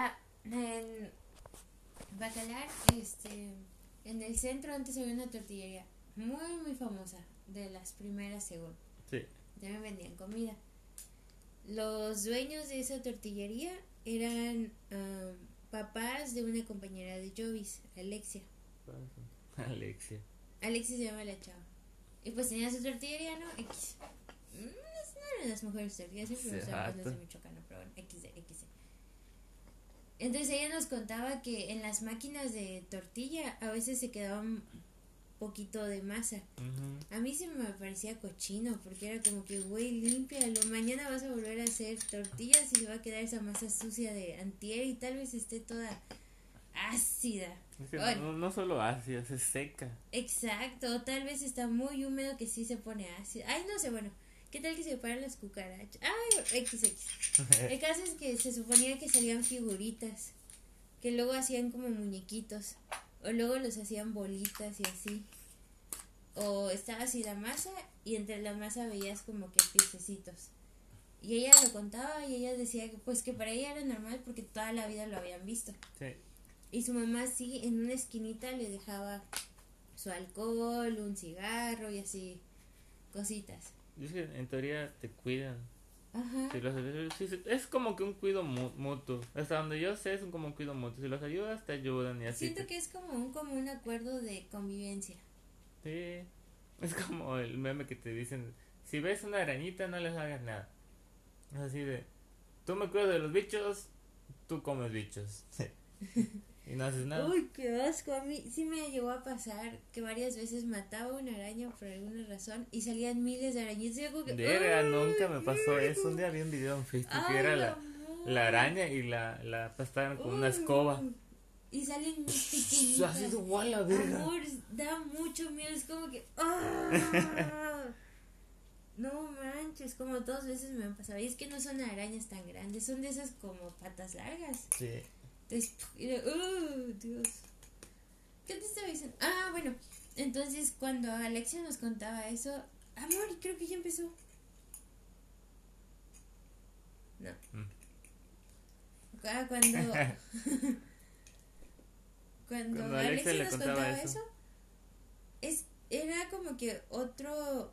Ah, en Bacalar, este, en el centro antes había una tortillería muy, muy famosa, de las primeras según. Sí. También vendían comida. Los dueños de esa tortillería eran ah, papás de una compañera de Jovis, Alexia. Alexia. Alexia se llama la chava. Y pues tenía su tortillería, ¿no? X. Mm, No eran las mejores tortillas, siempre me Exacto. las de Michoacán, pero bueno, XD, XD. Entonces ella nos contaba que en las máquinas de tortilla a veces se quedaba un poquito de masa. A mí se me parecía cochino porque era como que, güey, límpialo. Mañana vas a volver a hacer tortillas y se va a quedar esa masa sucia de antier y tal vez esté toda ácida. Es que Bueno. no, no solo ácida, es seca. Exacto, tal vez está muy húmedo que sí se pone ácido. Ay, no sé, bueno, ¿qué tal que se paran las cucarachas? Ay, XX. El caso es que se suponía que salían figuritas, que luego hacían como muñequitos, o luego los hacían bolitas y así. O estaba así la masa y entre la masa veías como que piececitos. Y ella lo contaba y ella decía que pues que para ella era normal porque toda la vida lo habían visto. Sí. Y su mamá sí, en una esquinita le dejaba su alcohol, un cigarro y así, cositas. Que en teoría te cuidan. Ajá. Si los es como que un cuido mu- mutuo. Hasta donde yo sé es como un cuido mutuo. Si los ayudas, te ayudan y así. Siento te- que es como un común acuerdo de convivencia. Sí. Es como el meme que te dicen, si ves una arañita no les hagas nada. Es así de, tú me cuidas de los bichos, tú comes bichos. y no haces nada. Uy, qué asco. A mí sí me llegó a pasar que varias veces mataba una araña por alguna razón y salían miles de arañitas. Y yo como que, ¡ay, nunca me pasó eso. Un día vi un video en Facebook Ay, que era la, la araña y la, la con una escoba. Y salen pequeñitas. Así de, "Guau, la verga". Amor, da mucho miedo. Es como que. ¡ah! No manches, como dos veces me han pasado. Y es que no son arañas tan grandes, son de esas como patas largas. Sí. ¡Oh, Dios! ¿Qué te estaba diciendo? Ah, bueno, entonces cuando Alexia nos contaba eso, amor, creo que ya empezó. No. Mm. Ah, cuando. cuando, Cuando Alexia Alexia le nos contaba contaba, eso. eso, es, era como que otro.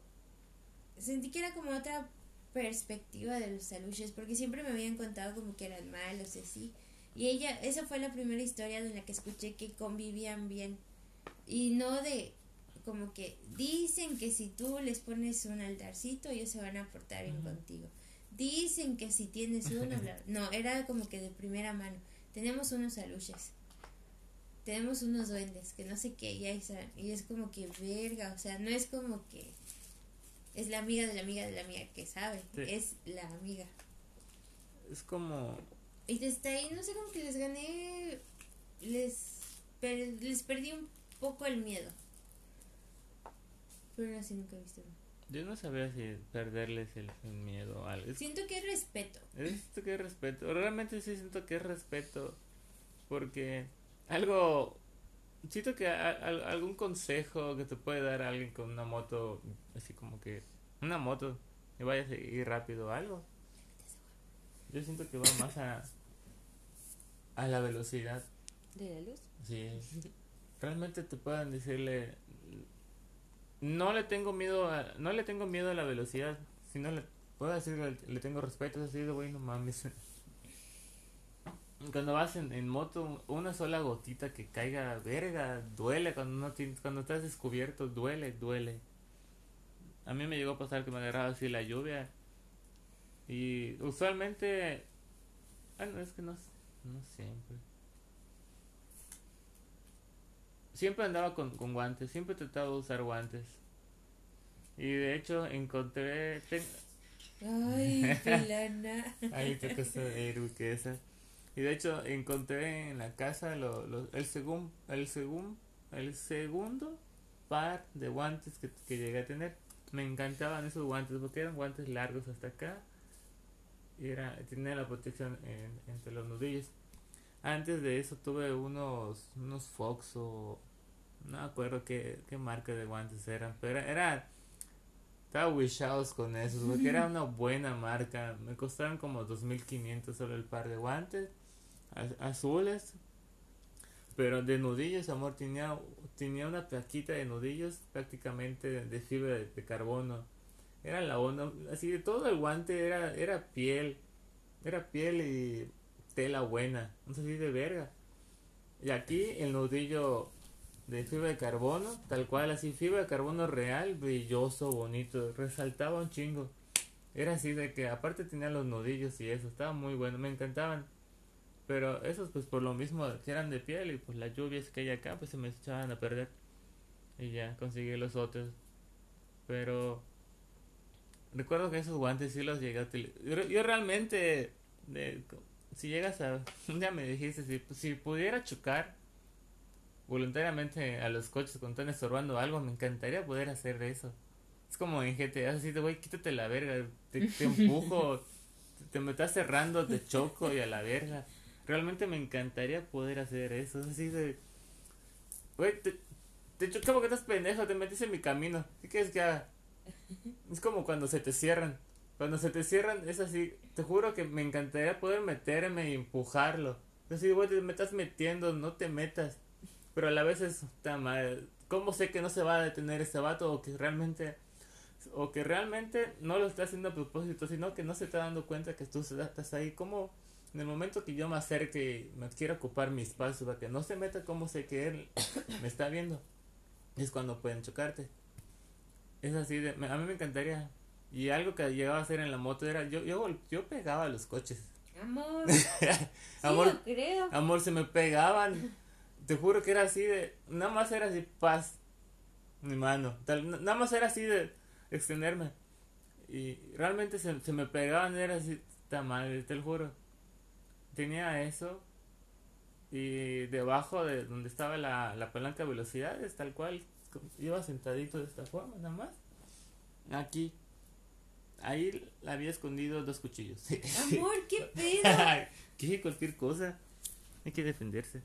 Sentí que era como otra perspectiva de los aluches, porque siempre me habían contado como que eran malos y así. Y ella, esa fue la primera historia en la que escuché que convivían bien. Y no de como que dicen que si tú les pones un altarcito, ellos se van a portar bien contigo. Dicen que si tienes uno, bla- no, era como que de primera mano. Tenemos unos aluches. Tenemos unos duendes, que no sé qué, y están. Y es como que verga, o sea, no es como que es la amiga de la amiga de la amiga que sabe, Sí. es la amiga. Es como. Y desde ahí, no sé, como que les gané, les, per- les perdí un poco el miedo. Pero sé, nunca he visto. Yo no sabía si perderles el, miedo o algo. Siento que es respeto. es que es respeto. Realmente sí siento que es respeto. Porque algo. Siento que a- a- algún consejo que te puede dar alguien con una moto, así como que. Una moto, y vayas a ir rápido o algo. Yo siento que va más a. a la velocidad. ¿De la luz? Sí. Realmente te pueden decirle no le tengo miedo a, no le tengo miedo a la velocidad, sino le puedo decirle le tengo respeto, es así de güey, no mames. Cuando vas en, en moto, una sola gotita que caiga, verga, duele cuando no tienes, cuando estás descubierto, duele, duele. A mí me llegó a pasar que me agarraba así la lluvia y usualmente, ah no, es que no, no siempre. Siempre andaba con, con guantes, siempre trataba de usar guantes. Y de hecho encontré... ten- Ay, pelana. Ahí te cosa de Iruquesa. Y de hecho encontré en la casa lo, lo- el, segun, el, segun, el segundo par de guantes que, que llegué a tener. Me encantaban esos guantes porque eran guantes largos hasta acá. Era, tenía la protección en- entre los nudillos. Antes de eso tuve unos, unos Fox o no acuerdo qué, qué marca de guantes eran, pero era, era estaba wishados con esos porque era una buena marca. Me costaron como 2500 solo el par de guantes azules, pero de nudillos, amor, tenía, tenía una plaquita de nudillos prácticamente de, fibra de, carbono. Era la onda, así de todo el guante era, era piel, era piel y tela buena, no sé si de verga. Y aquí el nudillo de fibra de carbono, tal cual, así, fibra de carbono real, brilloso, bonito, resaltaba un chingo. Era así de que aparte tenía los nudillos y eso, estaba muy bueno, me encantaban. Pero esos pues por lo mismo que eran de piel y pues las lluvias que hay acá pues se me echaban a perder. Y ya conseguí los otros. Pero recuerdo que esos guantes sí los llegué a utilizar. Yo, realmente, si llegas a... Ya me dijiste, si, si pudiera chocar voluntariamente a los coches cuando están estorbando algo, me encantaría poder hacer eso. Es como en GTA, así de, güey, quítate la verga, te, te empujo, te me estás cerrando, te choco y a la verga. Realmente me encantaría poder hacer eso. Así de. Güey, te, te choco porque estás pendejo, te metiste en mi camino. ¿Qué quieres que haga? Es como cuando se te cierran. Cuando se te cierran, es así. Te juro que me encantaría poder meterme y empujarlo. Güey, te me estás metiendo, no te metas. Pero a la vez es tan mal. ¿Cómo sé que no se va a detener ese vato o que realmente o que realmente no lo está haciendo a propósito, sino que no se está dando cuenta que tú estás ahí? ¿Cómo en el momento que yo me acerque y me quiera ocupar mi espacio para que no se meta como sé que él me está viendo, es cuando pueden chocarte. Es así de, a mí me encantaría. Y algo que llegaba a hacer en la moto era, yo, yo, yo pegaba a los coches. Amor. amor, creo. amor, se me pegaban. Te juro que era así de, nada más era así, paz, mi mano. nada más era así de extenderme. Y realmente se, se me pegaban, era así, está mal, te lo juro tenía eso y debajo de donde estaba la, la palanca de velocidades, tal cual, iba sentadito de esta forma, nada más. Aquí, ahí había escondido dos cuchillos. Amor, qué pedo. ¿Qué? Cualquier cosa. Hay que defenderse.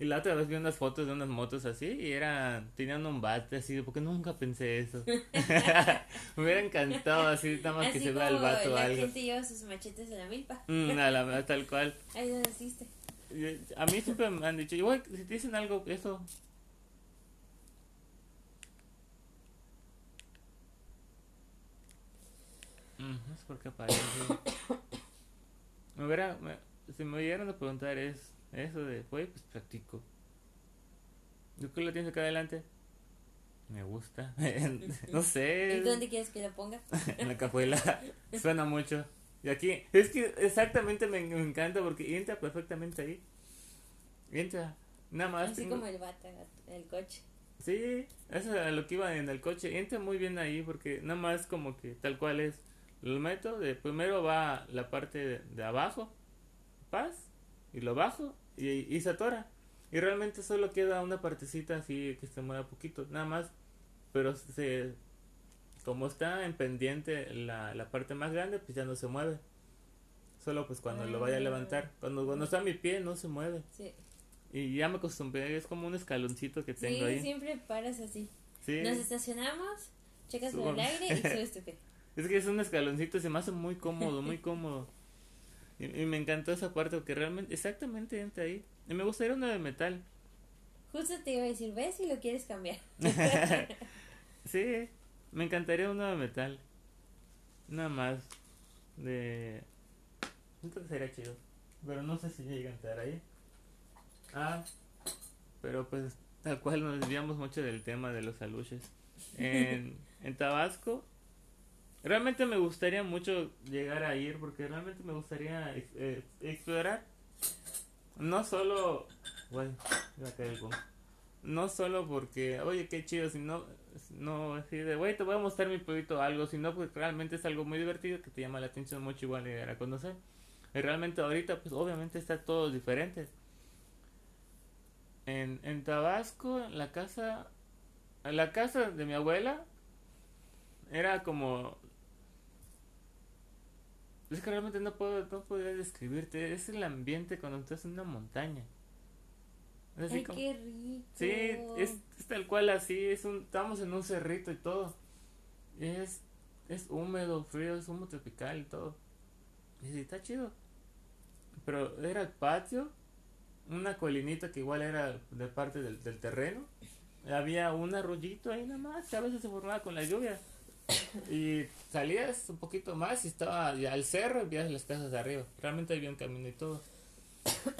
Y la otra vez vi unas fotos de unas motos así y era, tenían un bate así, porque nunca pensé eso. Me hubiera encantado así, nada más que se vea el vato o algo. La gente lleva sus machetes a la milpa. Mm, a la, tal cual. Ahí lo naciste. A mí siempre me han dicho, igual, si te dicen algo, eso. No sé por qué aparece. me hubiera, me, si me hubieran a preguntar es eso de, güey, pues practico. ¿Tú qué lo tienes acá adelante? Me gusta. no sé. ¿Y dónde quieres que lo ponga? en la cajuela. Suena mucho. Y aquí, es que exactamente me, encanta porque entra perfectamente ahí. Entra. Nada más. Así como el bata, el coche. Sí, eso es lo que iba en el coche. Entra muy bien ahí porque nada más como que tal cual es. Lo meto, de primero va la parte de, de abajo, paz, y lo bajo y, y se atora. Y realmente solo queda una partecita así que se mueva poquito, nada más. Pero se, como está en pendiente la, la parte más grande, pues ya no se mueve. Solo pues cuando lo vaya a levantar. Cuando, cuando está mi pie no se mueve. Sí. Y ya me acostumbré, es como un escaloncito que tengo ahí. siempre paras así. Nos estacionamos, checas el aire y subes tu pie. Es que es un escaloncito, se me hace muy cómodo, muy cómodo. Y, me encantó esa parte porque realmente, exactamente entra ahí. Y me gustaría uno de metal. Justo te iba a decir, ves si lo quieres cambiar. sí, me encantaría uno de metal. Nada más. De. Entonces sería chido. Pero no sé si llega a entrar ahí. Ah, pero pues tal cual nos desviamos mucho del tema de los aluches. En, en Tabasco Realmente me gustaría mucho llegar a ir porque realmente me gustaría eh, explorar. No solo... Bueno, No solo porque, oye, qué chido, sino... No, así de, güey, te voy a mostrar mi pueblito algo, sino porque realmente es algo muy divertido que te llama la atención mucho igual llegar a conocer. Y realmente ahorita, pues obviamente está todo diferente. En, en Tabasco, la casa... La casa de mi abuela era como es que realmente no puedo, no podría describirte. Es el ambiente cuando estás en una montaña. Ay, qué rico. Sí, es, tal cual así. Es un, estamos en un cerrito y todo. Es, es húmedo, frío, es humo tropical y todo. Y está chido. pero era el patio, una colinita que igual era de parte del, del terreno. Había un arroyito ahí nada más, que a veces se formaba con la lluvia. Y salías un poquito más y estaba ya el cerro y veías las casas de arriba. Realmente había un camino y todo.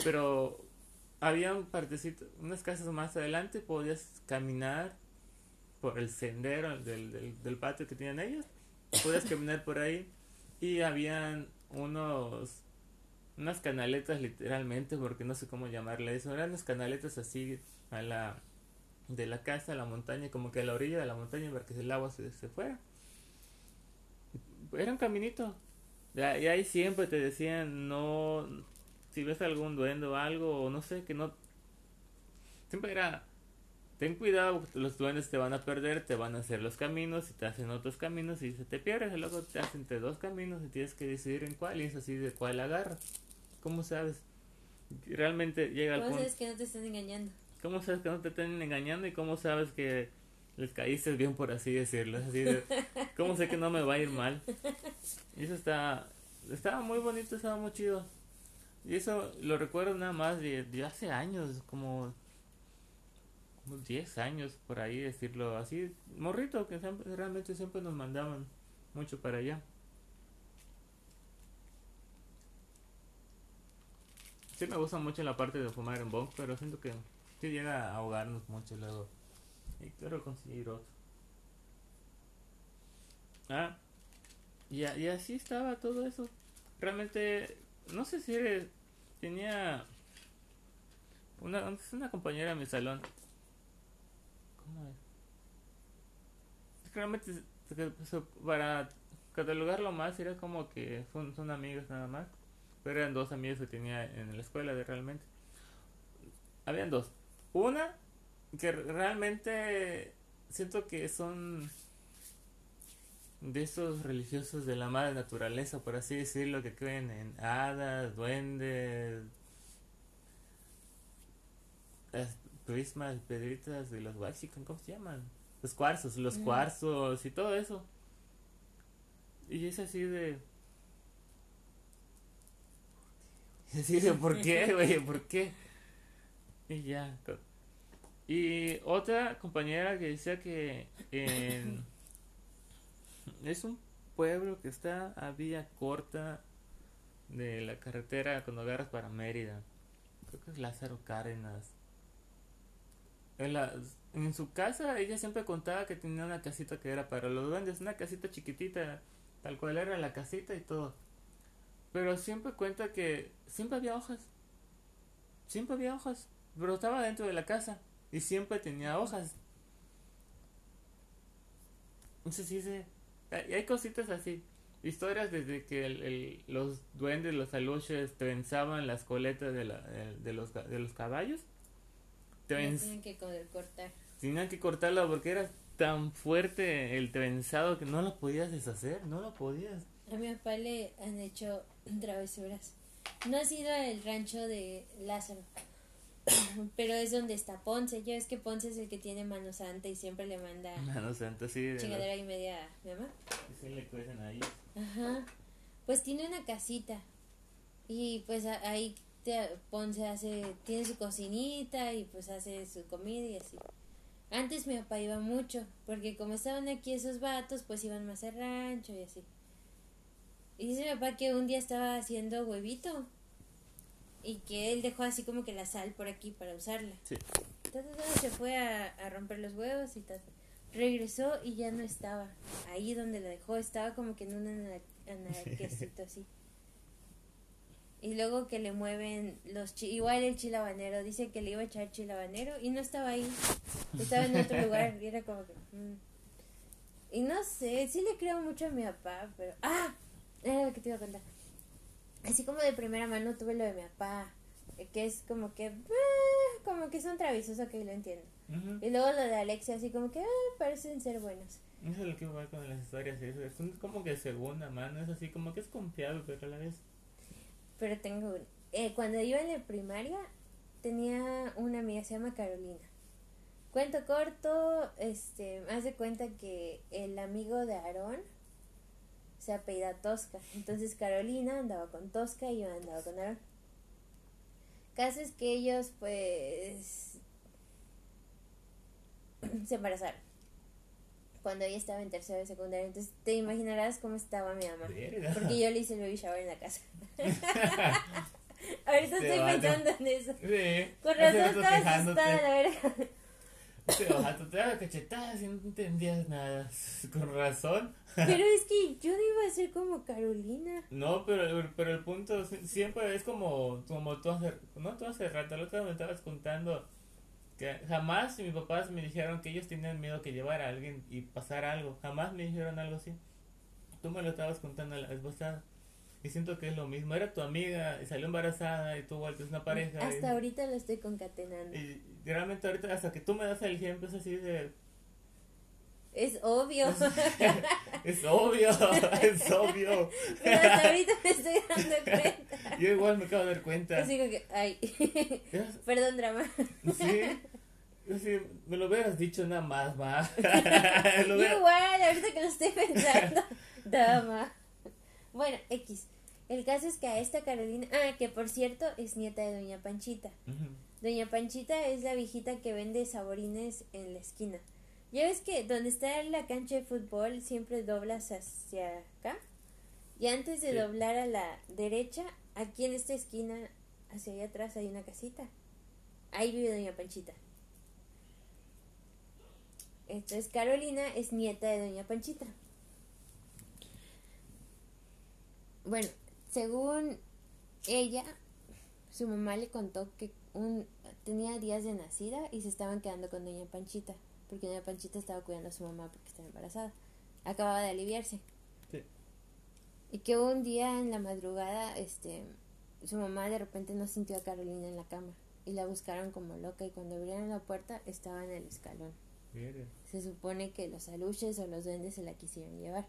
Pero había un partecito, unas casas más adelante, podías caminar por el sendero del, del, del patio que tenían ellos. Podías caminar por ahí y habían unos unas canaletas literalmente porque no sé cómo llamarle eso eran unas canaletas así a la de la casa a la montaña como que a la orilla de la montaña para que el agua se, se fuera era un caminito y ahí siempre te decían no si ves algún duende o algo o no sé que no siempre era ten cuidado los duendes te van a perder te van a hacer los caminos y te hacen otros caminos y se te pierdes y luego te hacen entre dos caminos y tienes que decidir en cuál y es así de cuál agarras ¿cómo sabes? realmente llega al punto ¿Cómo sabes que no te están engañando? ¿Cómo sabes que no te están engañando y cómo sabes que les caíste bien por así decirlo? Así ¿Cómo sé que no me va a ir mal? Y eso está, estaba muy bonito, estaba muy chido. Y eso lo recuerdo nada más de, hace años, como, como 10 años por ahí decirlo así. Morrito, que realmente siempre nos mandaban mucho para allá. Sí me gusta mucho la parte de fumar en bong, pero siento que sí llega a ahogarnos mucho luego. Y quiero conseguir otro. Ah, y, así estaba todo eso. Realmente, no sé si tenía una, una compañera en mi salón. ¿Cómo es? Realmente, para catalogarlo más, era como que son, son amigos nada más. Pero eran dos amigos que tenía en la escuela de realmente. Habían dos. Una que realmente siento que son de esos religiosos de la madre naturaleza, por así decirlo, que creen en hadas, duendes, prismas, pedritas de los Waxican, ¿cómo se llaman? Los cuarzos, los cuarzos y todo eso. Y es así de... Así de, ¿por qué, güey? ¿Por qué? Y ya. Y otra compañera que decía que en es un pueblo que está a vía corta de la carretera cuando agarras para Mérida. Creo que es Lázaro Cárdenas. En, la, en su casa ella siempre contaba que tenía una casita que era para los duendes, una casita chiquitita, tal cual era la casita y todo. Pero siempre cuenta que siempre había hojas. Siempre había hojas. Pero estaba dentro de la casa y siempre tenía hojas. Entonces dice, y hay cositas así. Historias desde que el, los duendes, los aluches, trenzaban las coletas de, la, de, los, de los caballos. Tenían que cortar. Tenían que cortarlo porque era tan fuerte el trenzado que no lo podías deshacer, no lo podías. A mi papá le han hecho travesuras. No ha sido el rancho de Lázaro. Pero es donde está Ponce. Ya es que Ponce es el que tiene mano santa y siempre le manda. Mano santa, sí. Chingadera y media mi mamá. Se le cuecen. Ajá. Pues tiene una casita. Y pues ahí Ponce hace. Tiene su cocinita y pues hace su comida y así. Antes mi papá iba mucho. Porque como estaban aquí esos vatos, pues iban más al rancho y así. Y dice mi papá que un día estaba haciendo huevito y que él dejó así como que la sal por aquí para usarla. Sí. Entonces se fue a, romper los huevos y tal. Regresó y ya no estaba ahí donde la dejó, estaba como que en un anarquecito así. Y luego que le mueven los igual el chilabanero, dice que le iba a echar chilabanero y no estaba ahí, estaba en otro lugar y era como que... Mm. Y no sé, sí le creo mucho a mi papá, pero... ¡Ah! Era lo que te iba a contar así como de primera mano tuve lo de mi papá, eh, que es como que, eh, como que son traviesos, ok, lo entiendo. Y luego lo de Alexia, así como que, ah, parecen ser buenos. Eso es lo que va con las historias, eso. es como que segunda mano, es así como que es confiable, pero a la vez. Pero tengo, eh, cuando iba en la primaria, tenía una amiga, se llama Carolina. Cuento corto, este, haz de cuenta que el amigo de Aarón se apellida Tosca. Entonces Carolina andaba con Tosca y yo andaba con Aaron. Caso es que ellos, pues, se embarazaron. Cuando ella estaba en tercero de secundaria. Entonces, te imaginarás cómo estaba mi mamá. Verga. Porque yo le hice el baby shower en la casa. Ahorita estoy pensando en eso. Sí. Con razón estaba asustada, la verdad. Pero jato, te daba cachetadas y no entendías nada. Con razón. Pero es que yo no iba a ser como Carolina. No, pero, pero el punto si- siempre es como, como tú hace, no tú hace rato, otra vez me estabas contando que jamás mis papás me dijeron que ellos tenían miedo que llevara a alguien y pasara algo. Jamás me dijeron algo así. Tú me lo estabas contando la vez pasada. Y siento que es lo mismo. Era tu amiga y salió embarazada y tú vuelves una pareja. y- Hasta ahorita lo estoy concatenando. Y realmente ahorita hasta que tú me das el ejemplo es así de... Es obvio. Es obvio, es obvio. Pero hasta ahorita me estoy dando cuenta. Yo igual me acabo de dar cuenta. Así que, ay, Es- perdón, drama. Sí, sí, me lo hubieras dicho nada más, hubiera- igual, ahorita que lo estoy pensando. Dama. Bueno, X. El caso es que a esta Carolina, ah, que por cierto es nieta de Doña Panchita. Doña Panchita es la viejita que vende saborines en la esquina. Ya ves que donde está la cancha de fútbol siempre doblas hacia acá. Y antes de Sí. doblar a la derecha, aquí en esta esquina, hacia allá atrás hay una casita. Ahí vive Doña Panchita. Entonces Carolina es nieta de Doña Panchita. Bueno, según ella, su mamá le contó que un, tenía días de nacida y se estaban quedando con Doña Panchita, porque Doña Panchita estaba cuidando a su mamá porque estaba embarazada. Acababa de aliviarse. Sí. Y que un día en la madrugada, este, su mamá de repente no sintió a Carolina en la cama y la buscaron como loca y cuando abrieron la puerta estaba en el escalón. Se supone que los aluches o los duendes se la quisieron llevar.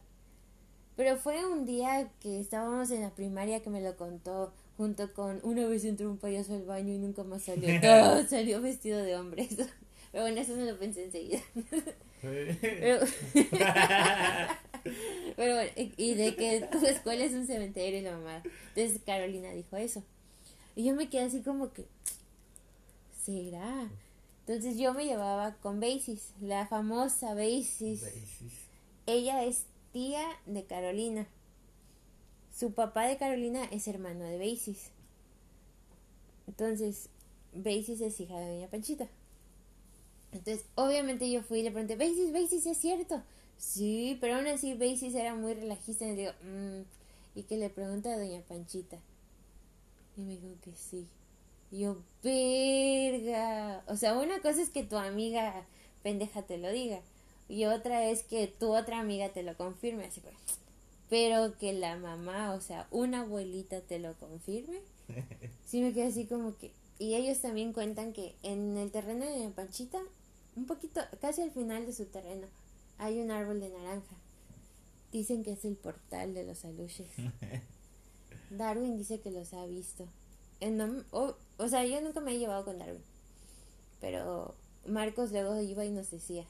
Pero fue un día que estábamos en la primaria que me lo contó junto con una vez entró un payaso al baño y nunca más salió. Todo salió vestido de hombre. Pero bueno, eso no lo pensé enseguida. Pero, pero bueno, y y de que tu escuela es un cementerio y la mamá. Entonces Carolina dijo eso. Y yo me quedé así como que, ¿será? Entonces yo me llevaba con Basis, la famosa Basis. Basis. Ella es tía de Carolina. Su papá de Carolina es hermano de Basis. Entonces, Basis es hija de Doña Panchita. Entonces, obviamente yo fui y le pregunté, Basis, Basis, ¿es cierto? Sí, pero aún así Basis era muy relajista y le digo, "Mm", y que le pregunta a Doña Panchita. Y me dijo que sí. Yo, verga. O sea, una cosa es que tu amiga pendeja te lo diga. Y otra es que tu otra amiga te lo confirme. Así pues. Pero que la mamá, o sea, una abuelita te lo confirme. Sí me quedé así como que... Y ellos también cuentan que en el terreno de Panchita, un poquito, casi al final de su terreno, hay un árbol de naranja. Dicen que es el portal de los aluches. Darwin dice que los ha visto. En no- o, o sea, yo nunca me he llevado con Darwin. Pero Marcos luego iba y nos decía.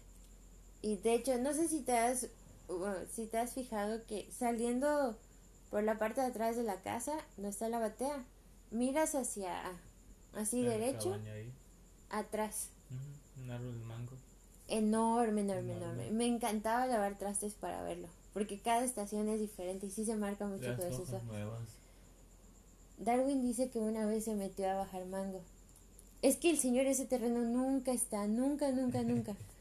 Y de hecho, no sé si te has, bueno, si te has fijado que saliendo por la parte de atrás de la casa, no está la batea, miras hacia así La derecho, atrás. Ujú, Un árbol de mango. Enorme, enorme, Enorme. enorme. Me encantaba lavar trastes para verlo. Porque cada estación es diferente y sí se marca mucho Las con nuevas. Darwin dice que una vez se metió a bajar mango. Es que el señor ese terreno nunca está, nunca, nunca, nunca.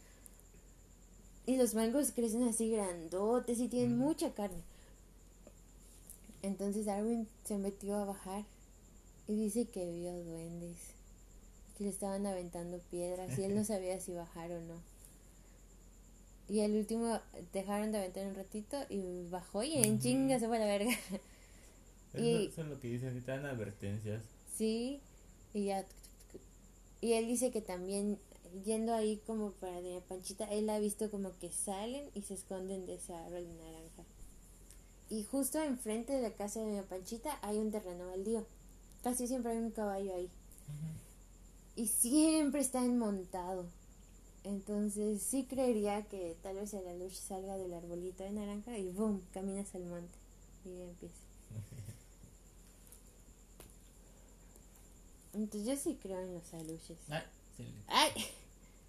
Y los mangos crecen así grandotes y tienen mucha carne. Entonces Darwin se metió a bajar y dice que vio duendes que le estaban aventando piedras y él no sabía si bajar o no. Y al último dejaron de aventar un ratito y bajó y en chinga se fue a la verga. Y- eso es lo que dicen, te dan advertencias. Sí, y ya. Y él dice que también, yendo ahí como para Doña Panchita, él ha visto como que salen y se esconden de ese árbol de naranja. Y justo enfrente de la casa de Doña Panchita hay un terreno baldío. Casi siempre hay un caballo ahí. Y siempre está enmontado. Entonces sí creería que tal vez la luz salga del arbolito de naranja y ¡boom! caminas al monte. Y ya empieza. Entonces yo sí creo en los aluches. Ay, sí. Ay,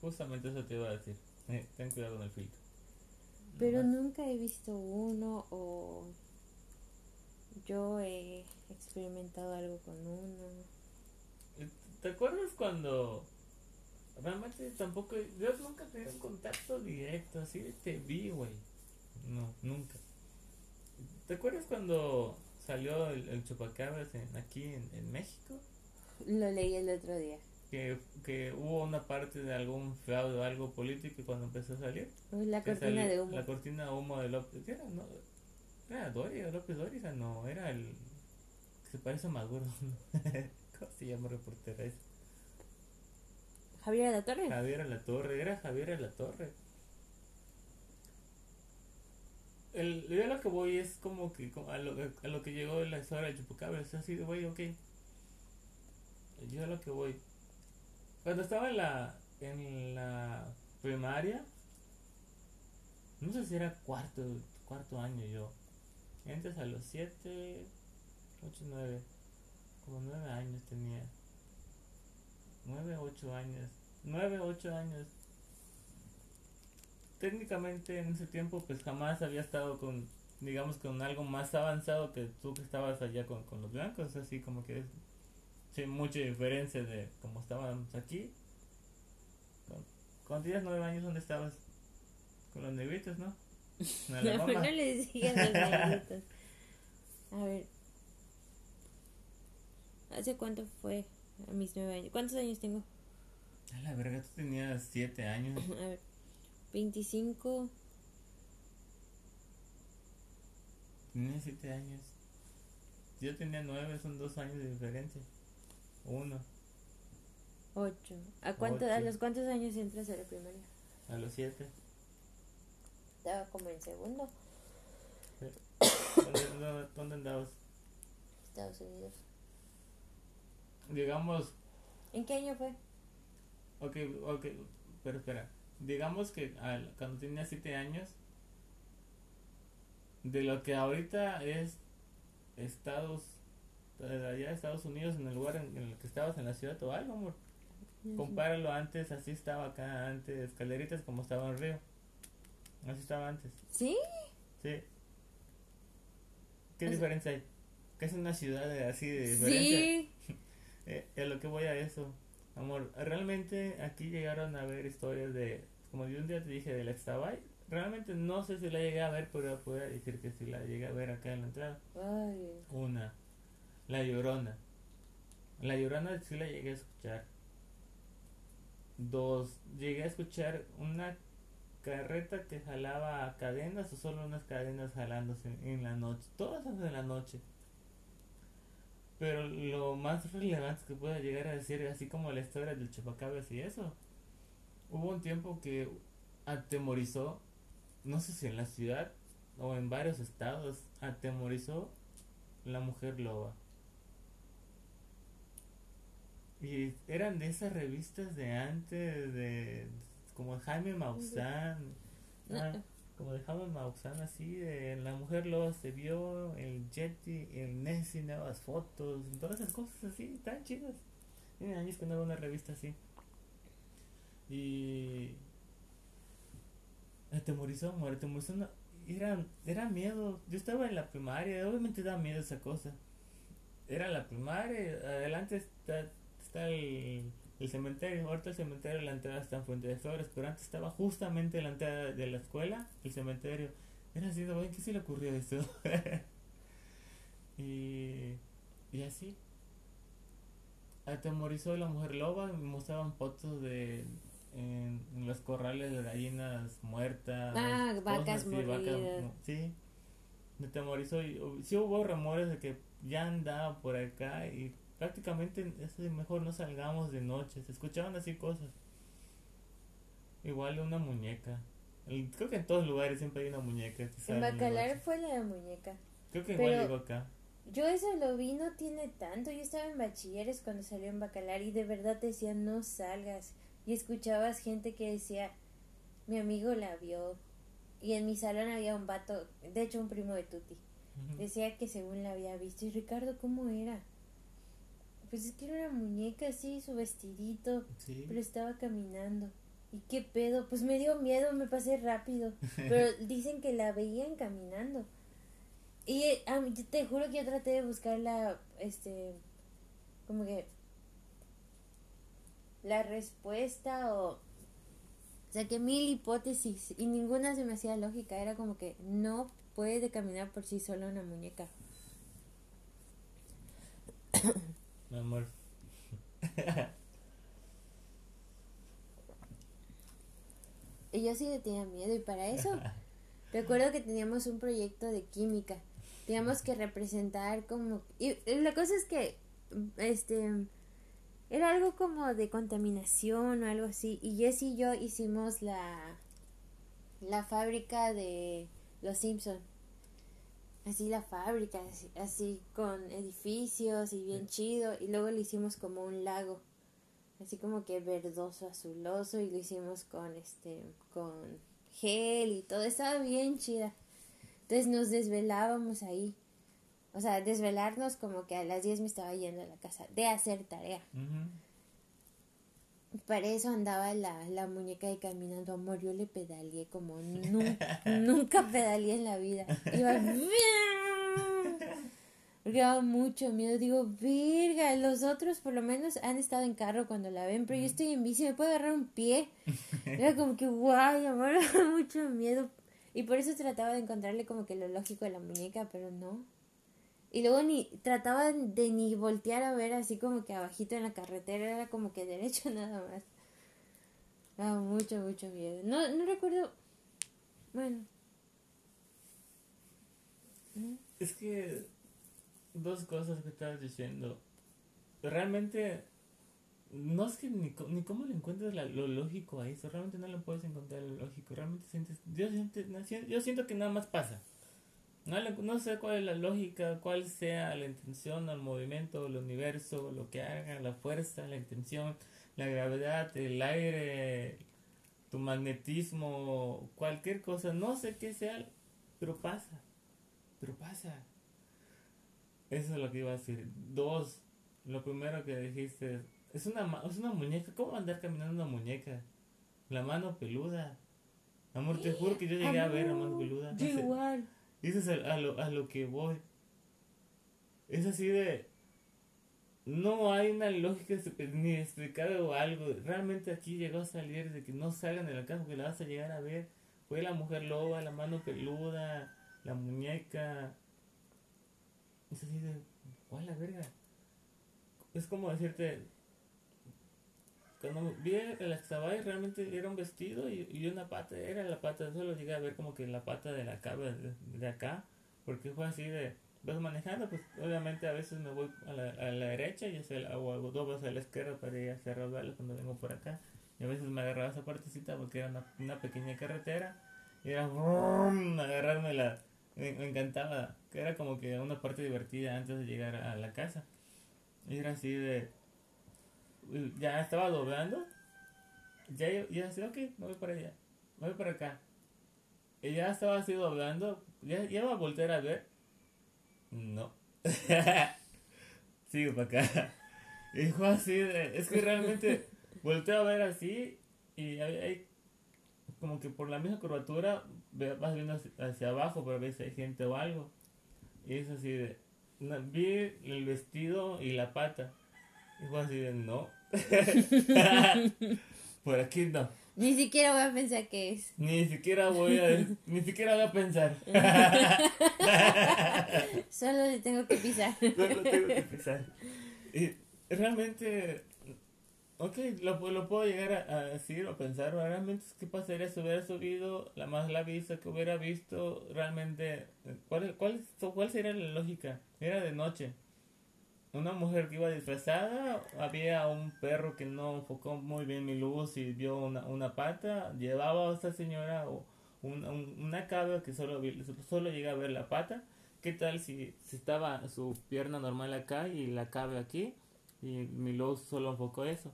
Justamente eso te iba a decir. Eh, ten cuidado con el filtro. pero nunca he visto uno o yo he experimentado algo con uno. ¿Te acuerdas cuando realmente tampoco yo nunca tenía un contacto directo así de te vi, güey? No, nunca. ¿Te acuerdas cuando salió el, el chupacabras en, aquí en, en México? Lo leí el otro día. Que, que hubo una parte de algún fraude o algo político cuando empezó a salir. Uy, La cortina salió- de humo. La cortina de humo de López. ¿Qué era? No, ¿Era Doria? ¿López Doria? No, era el. se parece a Maduro. ¿Cómo se llama el reportero ese? Javier de la Torre. Javier La Torre, era Javier La Torre. El, yo a lo que voy es como que como a, lo, a lo que llegó la historia del chupacabras, es así de güey, ok. Yo a lo que voy. Cuando estaba en la, en la primaria, no sé si era cuarto, cuarto año yo. Antes a los 7, 8, 9, como 9 años tenía. 9, 8 años. 9, 8 años. Técnicamente en ese tiempo pues jamás había estado con, digamos, con algo más avanzado que tú que estabas allá con, con los blancos, así como que sí, mucha diferencia de como estábamos aquí. Con- Cuando tenías 9 años, ¿dónde estabas? Con los negritos, ¿no? No, Alabama. no le digan los negritos. A ver. ¿Hace cuánto fue? A mis nueve años. ¿Cuántos años tengo? A la verga, tú tenías 7 años. A ver. 25. Tenía 7 años. Yo tenía 9, son 2 años de diferencia. Uno, 8. ¿A, cuánto, ¿A Ocho. los cuántos años entras a la primaria? a los 7. Estaba como en segundo. ¿Dónde, dónde- dónde andabas? Estados Unidos. Digamos, ¿En qué año fue? ok, ok, pero espera. Digamos que al- cuando tenía 7 años, de lo que ahorita es Estados, allá Estados Unidos, en el lugar en, en el que estabas, en la ciudad o algo, amor. Compáralo antes, así estaba acá antes, escaleritas como estaba en Río. Así estaba antes. ¿Sí? Sí. ¿Qué diferencia hay? Que es una ciudad de- así de diferencia. Sí. Eh, a lo que voy a eso. Amor, realmente aquí llegaron a ver historias de, como yo un día te dije, de la Extabay. Realmente no sé si la llegué a ver, pero puedo decir que sí la llegué a ver acá en la entrada. Ay. Una, La Llorona. La Llorona sí la llegué a escuchar. Dos, llegué a escuchar una carreta que jalaba cadenas o solo unas cadenas jalándose en la noche. Todas en la noche. Pero lo más relevante que pueda llegar a decir, así como la historia del chupacabras y eso, hubo un tiempo que atemorizó, no sé si en la ciudad o en varios estados, atemorizó la mujer loba. Y eran de esas revistas de antes, de como Jaime Maussan, ah, como de Jaime Maussan, así, de la mujer loba se vio, el Yeti, el Nessie, nuevas fotos, todas esas cosas así, tan chidas. Tiene años que no veo una revista así. Y atemorizó, amor, atemorizó, no, era, era miedo. Yo estaba en la primaria, obviamente da miedo esa cosa. Era la primaria, adelante está, está el, el cementerio. Ahorita el cementerio, la entrada está en Fuente de Flores, pero antes estaba justamente en la entrada de la escuela, el cementerio. Era así, güey, ¿qué se le ocurrió esto? y, y así. Atemorizó la mujer loba, me mostraban fotos de en, en los corrales de gallinas muertas. Ah, vacas así, sí, me atemorizó y sí hubo rumores de que ya andaba por acá y prácticamente es mejor no salgamos de noche. Se escuchaban así cosas. Igual una muñeca. El- creo que en todos lugares siempre hay una muñeca. En Bacalar fue la muñeca. Creo que igual pero- llegó acá. Yo eso lo vi, no tiene tanto. Yo estaba en bachilleres cuando salió en Bacalar y de verdad decían no salgas. Y escuchabas gente que decía, mi amigo la vio. Y en mi salón había un vato, de hecho un primo de Tuti. Decía que según la había visto. Y Ricardo, ¿cómo era? Pues es que era una muñeca así, su vestidito, Sí. pero estaba caminando. ¿Y qué pedo? Pues me dio miedo, me pasé rápido. Pero dicen que la veían caminando. Y a mí- te juro que yo traté de buscar la, este, como que, la respuesta o saqué mil hipótesis y ninguna se me hacía lógica. Era como que no puede caminar por sí sola una muñeca. Mi amor. Y yo sí le tenía miedo y para eso recuerdo que teníamos un proyecto de química. Teníamos que representar como... Y la cosa es que, este, era algo como de contaminación o algo así. Y Jess y yo hicimos la, la fábrica de Los Simpson. Así la fábrica, así, así con edificios y bien chido. Y luego le hicimos como un lago así como que verdoso azuloso y lo hicimos con este con gel y todo estaba bien chida entonces nos desvelábamos ahí o sea desvelarnos como que a las 10 me estaba yendo a la casa de hacer tarea. Para eso andaba la, la muñeca de caminando amor yo le pedaleé como nunca nunca pedaleé en la vida iba porque daba mucho miedo. Digo, verga, los otros por lo menos han estado en carro cuando la ven, pero yo estoy en bici, me puedo agarrar un pie. Era como que, guay, amor, mucho miedo. Y por eso trataba de encontrarle como que lo lógico de la muñeca, pero no. Y luego ni trataba de ni voltear a ver así como que abajito en la carretera, era como que derecho nada más. Daba mucho, mucho miedo. No, no recuerdo. Bueno. Es que dos cosas que estabas diciendo. Realmente no es que ni, ni cómo le encuentras la- lo lógico a eso. Realmente no le puedes encontrar lo lógico. Realmente sientes. Yo, siento, yo siento que nada más pasa. No, no sé cuál es la lógica, cuál sea la intención, el movimiento, el universo, lo que haga, la fuerza, la intención, la gravedad, el aire, tu magnetismo, cualquier cosa. No sé qué sea, pero pasa. Pero pasa. Eso es lo que iba a decir. Dos, lo primero que dijiste, es una, es una muñeca. ¿Cómo a andar caminando una muñeca? La mano peluda. Amor, te juro que yo llegué a ver la mano peluda. Yo igual. Eso es a, lo, a lo que voy. Es así de... No hay una lógica ni explicada o algo. Realmente aquí llegó a salir de que no salgan de la casa porque la vas a llegar a ver. Fue la mujer loba, la mano peluda, la muñeca. Es así de... ¿Cuál la verga? Es como decirte... Cuando vi el Axabay realmente era un vestido y, y una pata, era la pata, solo llegué a ver como que la pata de la cabra de, acá, porque fue así de, vas manejando, pues obviamente a veces me voy a la, a la derecha y la, hago dos veces a la izquierda para ir hacia Raudales cuando vengo por acá, y a veces me agarraba esa partecita porque era una, pequeña carretera, y era brum, agarrármela, me, me encantaba, que era como que una parte divertida antes de llegar a la casa, y era así de ya estaba doblando. Ya, ya así, ok, me voy para allá. Me voy para acá. Y ya estaba así doblando. Ya, ya iba a voltear a ver. No. Sigo para acá. Y fue así de, Es que realmente volteo a ver así. Y hay, como que por la misma curvatura vas viendo hacia, hacia abajo para ver si hay gente o algo. Y es así de. vi el vestido y la pata. Y fue así de no. Por aquí no. Ni siquiera voy a pensar que es. Ni siquiera voy a. ni siquiera voy a pensar. Solo le tengo que pisar. No lo tengo que pensar. Y realmente. Ok, lo, lo puedo llegar a, a decir o pensar. Realmente, ¿qué pasaría si hubiera subido la más la vista que hubiera visto? Realmente, ¿cuál, cuál, ¿cuál sería la lógica? Era de noche. Una mujer que iba disfrazada, había un perro que no enfocó muy bien mi luz y vio una, una pata, llevaba a esta señora o un- un- una cabra que solo, solo llega a ver la pata. ¿Qué tal si, si estaba su pierna normal acá y la cabra aquí y mi luz solo enfocó eso?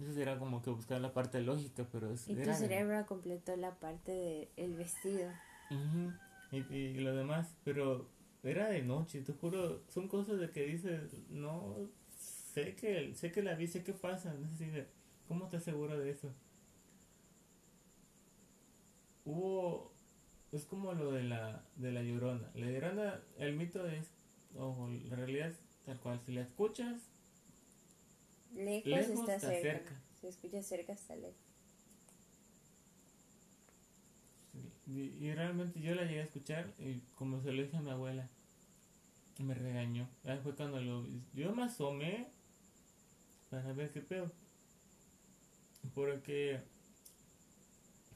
Eso sería como que buscar la parte lógica, pero es, Y tu de- cerebro completó la parte del vestido. Ujú, y, y lo demás, pero era de noche, te juro, son cosas de que dices, no sé que, sé que la vi, sé qué pasa. No sé si, ¿Cómo estás seguro de eso? Hubo. Es como lo de la, de la llorona. La llorona, el mito es. O la realidad tal cual. Si la escuchas. Lejos, está, cerca. Si escuchas cerca, está lejos. Y, realmente yo la llegué a escuchar y como se lo dije a mi abuela, me regañó. Ahí fue cuando lo yo me asomé para ver qué pedo. Porque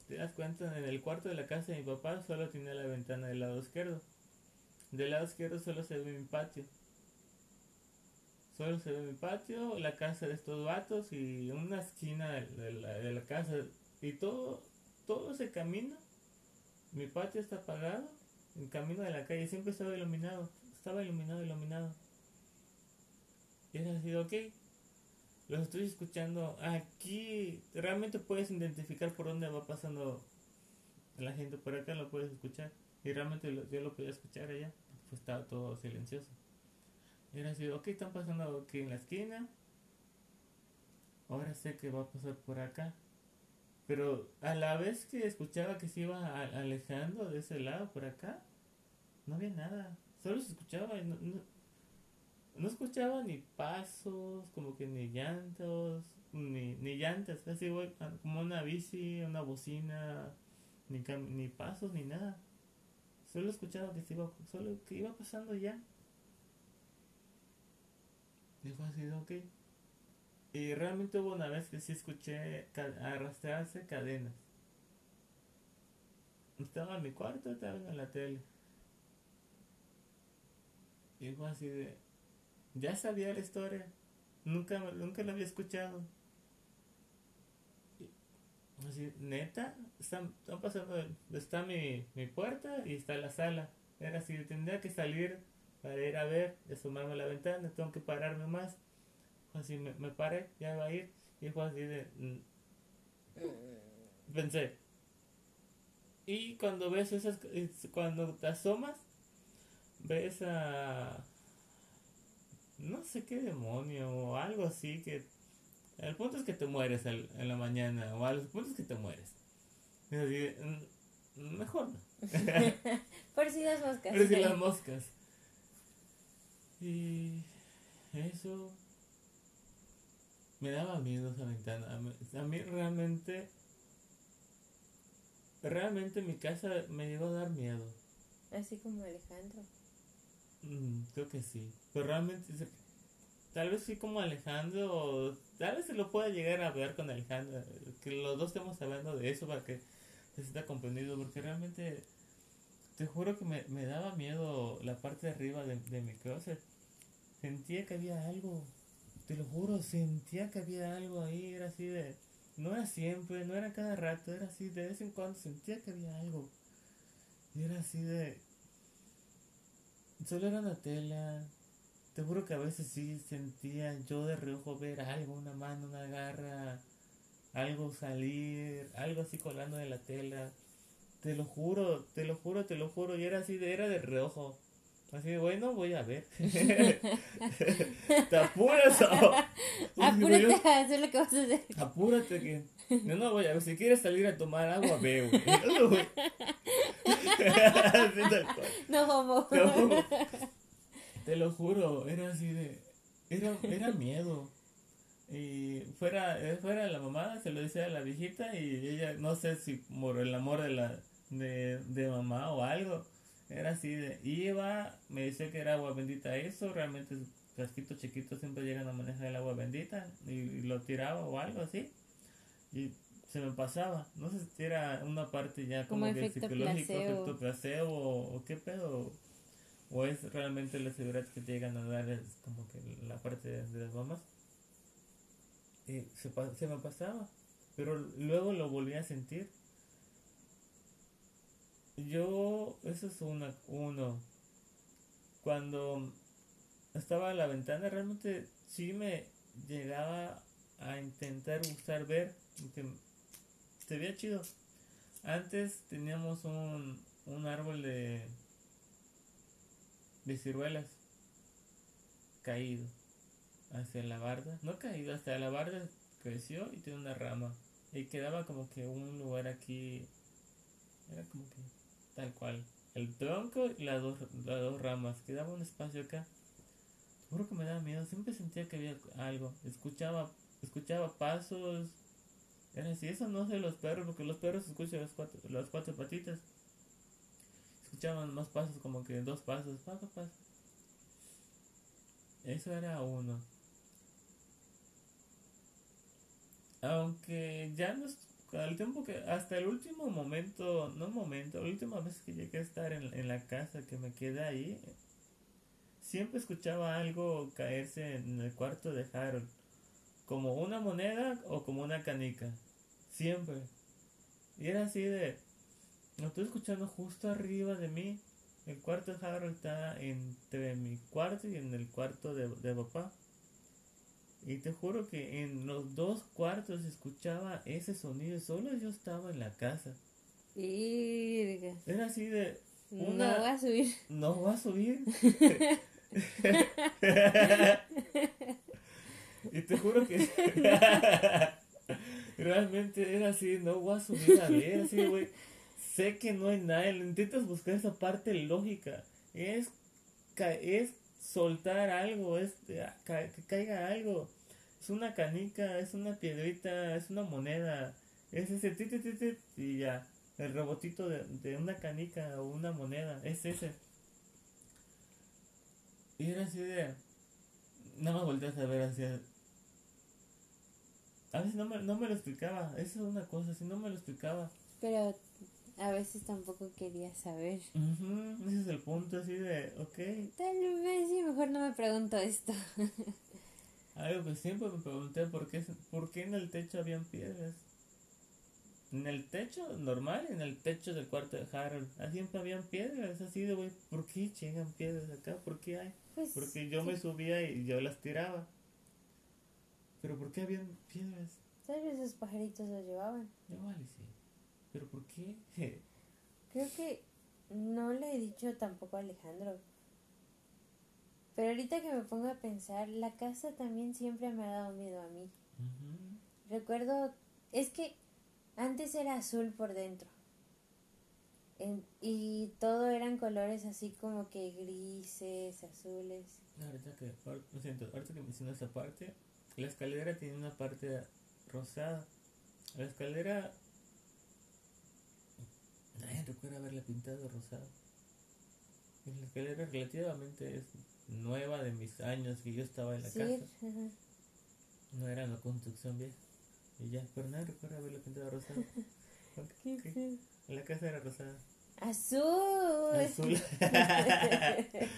te das cuenta, en el cuarto de la casa de mi papá solo tenía la ventana del lado izquierdo. Del lado izquierdo solo se ve mi patio. Solo se ve mi patio, la casa de estos vatos y una esquina de la, de la casa. Y todo, todo ese camino mi patio está apagado, el camino de la calle siempre estaba iluminado, estaba iluminado, iluminado. Y es así, ok, los estoy escuchando aquí, realmente puedes identificar por dónde va pasando la gente por acá, lo puedes escuchar. Y realmente yo lo podía escuchar allá, pues estaba todo silencioso. Y era así, ok, están pasando aquí en la esquina. Ahora sé que va a pasar por acá. Pero a la vez que escuchaba que se iba alejando de ese lado por acá, no había nada. Solo se escuchaba no, no, escuchaba ni pasos, como que ni llantos, ni, ni llantas, así como una bici, una bocina, ni, ni pasos, ni nada. Solo escuchaba que se iba, solo que iba pasando ya. Dijo así, ok. Y realmente hubo una vez que sí escuché arrastrarse cadenas. Estaba en mi cuarto, estaba en la tele. Y fue así de... Ya sabía la historia. Nunca, nunca la había escuchado. así, neta, están, pasando, está mi, mi puerta y está la sala. Era así, tendría que salir para ir a ver, asomarme a la ventana, tengo que pararme más así me, me paré, ya iba a ir, y fue así de... Mm, pensé. Y cuando ves esas, cuando te asomas, ves a... No sé qué demonio o algo así que... El punto es que te mueres en la mañana o al punto es que te mueres. Así, mm, mejor no. Por si las moscas. Por si las moscas. Y eso me daba miedo esa ventana. A mí realmente, realmente mi casa me llegó a dar miedo. Así como Alejandro. Mm, creo que sí. Pero realmente, tal vez sí como Alejandro, tal vez se lo pueda llegar a ver con Alejandro. Que los dos estemos hablando de eso para que se sienta comprendido. Porque realmente, te juro que me, me daba miedo la parte de arriba de, de mi closet. Sentía que había algo te lo juro, sentía que había algo ahí, era así de... No era siempre, no era cada rato, era así, de vez en cuando sentía que había algo. Y era así de... Solo era una tela. Te juro que a veces sí sentía yo de reojo ver algo, una mano, una garra, algo salir, algo así colando de la tela. Te lo juro, te lo juro, te lo juro. Y era así, de, era de reojo. Así, bueno, voy a ver. ¿Te apuras o? Apúrate a hacer lo que vas a hacer. Apúrate que... No, no, voy a ver. Si quieres salir a tomar agua, veo. no, homo. Te lo juro, era así de... Era, era miedo. Y fuera, fuera la mamá, se lo decía a la viejita y ella, no sé si por el amor de la de, de mamá o algo, era así de, iba, me decía que era agua bendita eso, realmente frasquitos chiquitos siempre llegan a manejar el agua bendita y, lo tiraba o algo así. Y se me pasaba. No sé si era una parte ya como, que psicológico, efecto placebo o, o, qué pedo. O es realmente la seguridad que te llegan a dar, es como que la parte de, las mamás. Y se, se me pasaba. Pero luego lo volví a sentir yo, eso es una, uno. Cuando estaba a la ventana, realmente sí me llegaba a intentar buscar ver, que se veía chido. Antes teníamos un, un árbol de, de ciruelas caído. hacia la barda. No caído, hasta la barda creció y tiene una rama. Y quedaba como que un lugar aquí. Era como que tal cual. El tronco y las dos, las dos ramas. Quedaba un espacio acá. Juro que me daba miedo. Siempre sentía que había algo. Escuchaba, escuchaba pasos. Era así. Eso no sé los perros, porque los perros escuchan las cuatro, las cuatro patitas. Escuchaban más pasos, como que dos pasos. Pa, pa. Eso era uno. Aunque ya no al tiempo que hasta el último momento, no momento, la última vez que llegué a estar en, en la casa que me quedé ahí, siempre escuchaba algo caerse en el cuarto de Harold, como una moneda o como una canica, siempre. Y era así de, lo estoy escuchando justo arriba de mí. El cuarto de Harold está entre mi cuarto y en el cuarto de, de papá. Y te juro que en los dos cuartos escuchaba ese sonido, solo yo estaba en la casa. Virga. Era así de... No va a subir. No va a subir. y te juro que realmente era así, no voy a subir a ver, así, güey. Sé que no hay nada, intentas buscar esa parte lógica. Es, ca- es soltar algo, es ca- que caiga algo. Es una canica, es una piedrita, es una moneda. Es ese tit, tit, y ya. El robotito de, de una canica o una moneda, es ese. Y era así de. Nada más volteas a ver hacia. A veces no me, no me lo explicaba. Eso es una cosa, si no me lo explicaba. Pero a veces tampoco quería saber. Ujú, ese es el punto, así de. Ok. Tal vez sí, mejor no me pregunto esto. Algo que siempre me pregunté: ¿por qué, ¿por qué en el techo habían piedras? En el techo normal, en el techo del cuarto de Harold, ah, siempre habían piedras. Así de, güey, ¿por qué llegan piedras acá? ¿Por qué hay? Pues, Porque yo me subía y yo las tiraba. Pero ¿por qué habían piedras? Tal vez los pajaritos los llevaban. Igual y sí. ¿Pero por qué? Creo que no le he dicho tampoco a Alejandro. Pero ahorita que me pongo a pensar, la casa también siempre me ha dado miedo a mí. Recuerdo, es que antes era azul por dentro. En- y todo eran colores así como que grises, azules. Ahorita que, lo siento, ahorita que mencionas esa parte, la escalera tiene una parte rosada. La escalera... Nadie recuerda haberla pintado rosada. Y la escalera relativamente es nueva de mis años que yo estaba en la Sí, casa. No era una construcción vieja. Y ya, pero nadie recuerda haberla pintado rosada. Qué feo. La casa era rosada. Azul. Azul.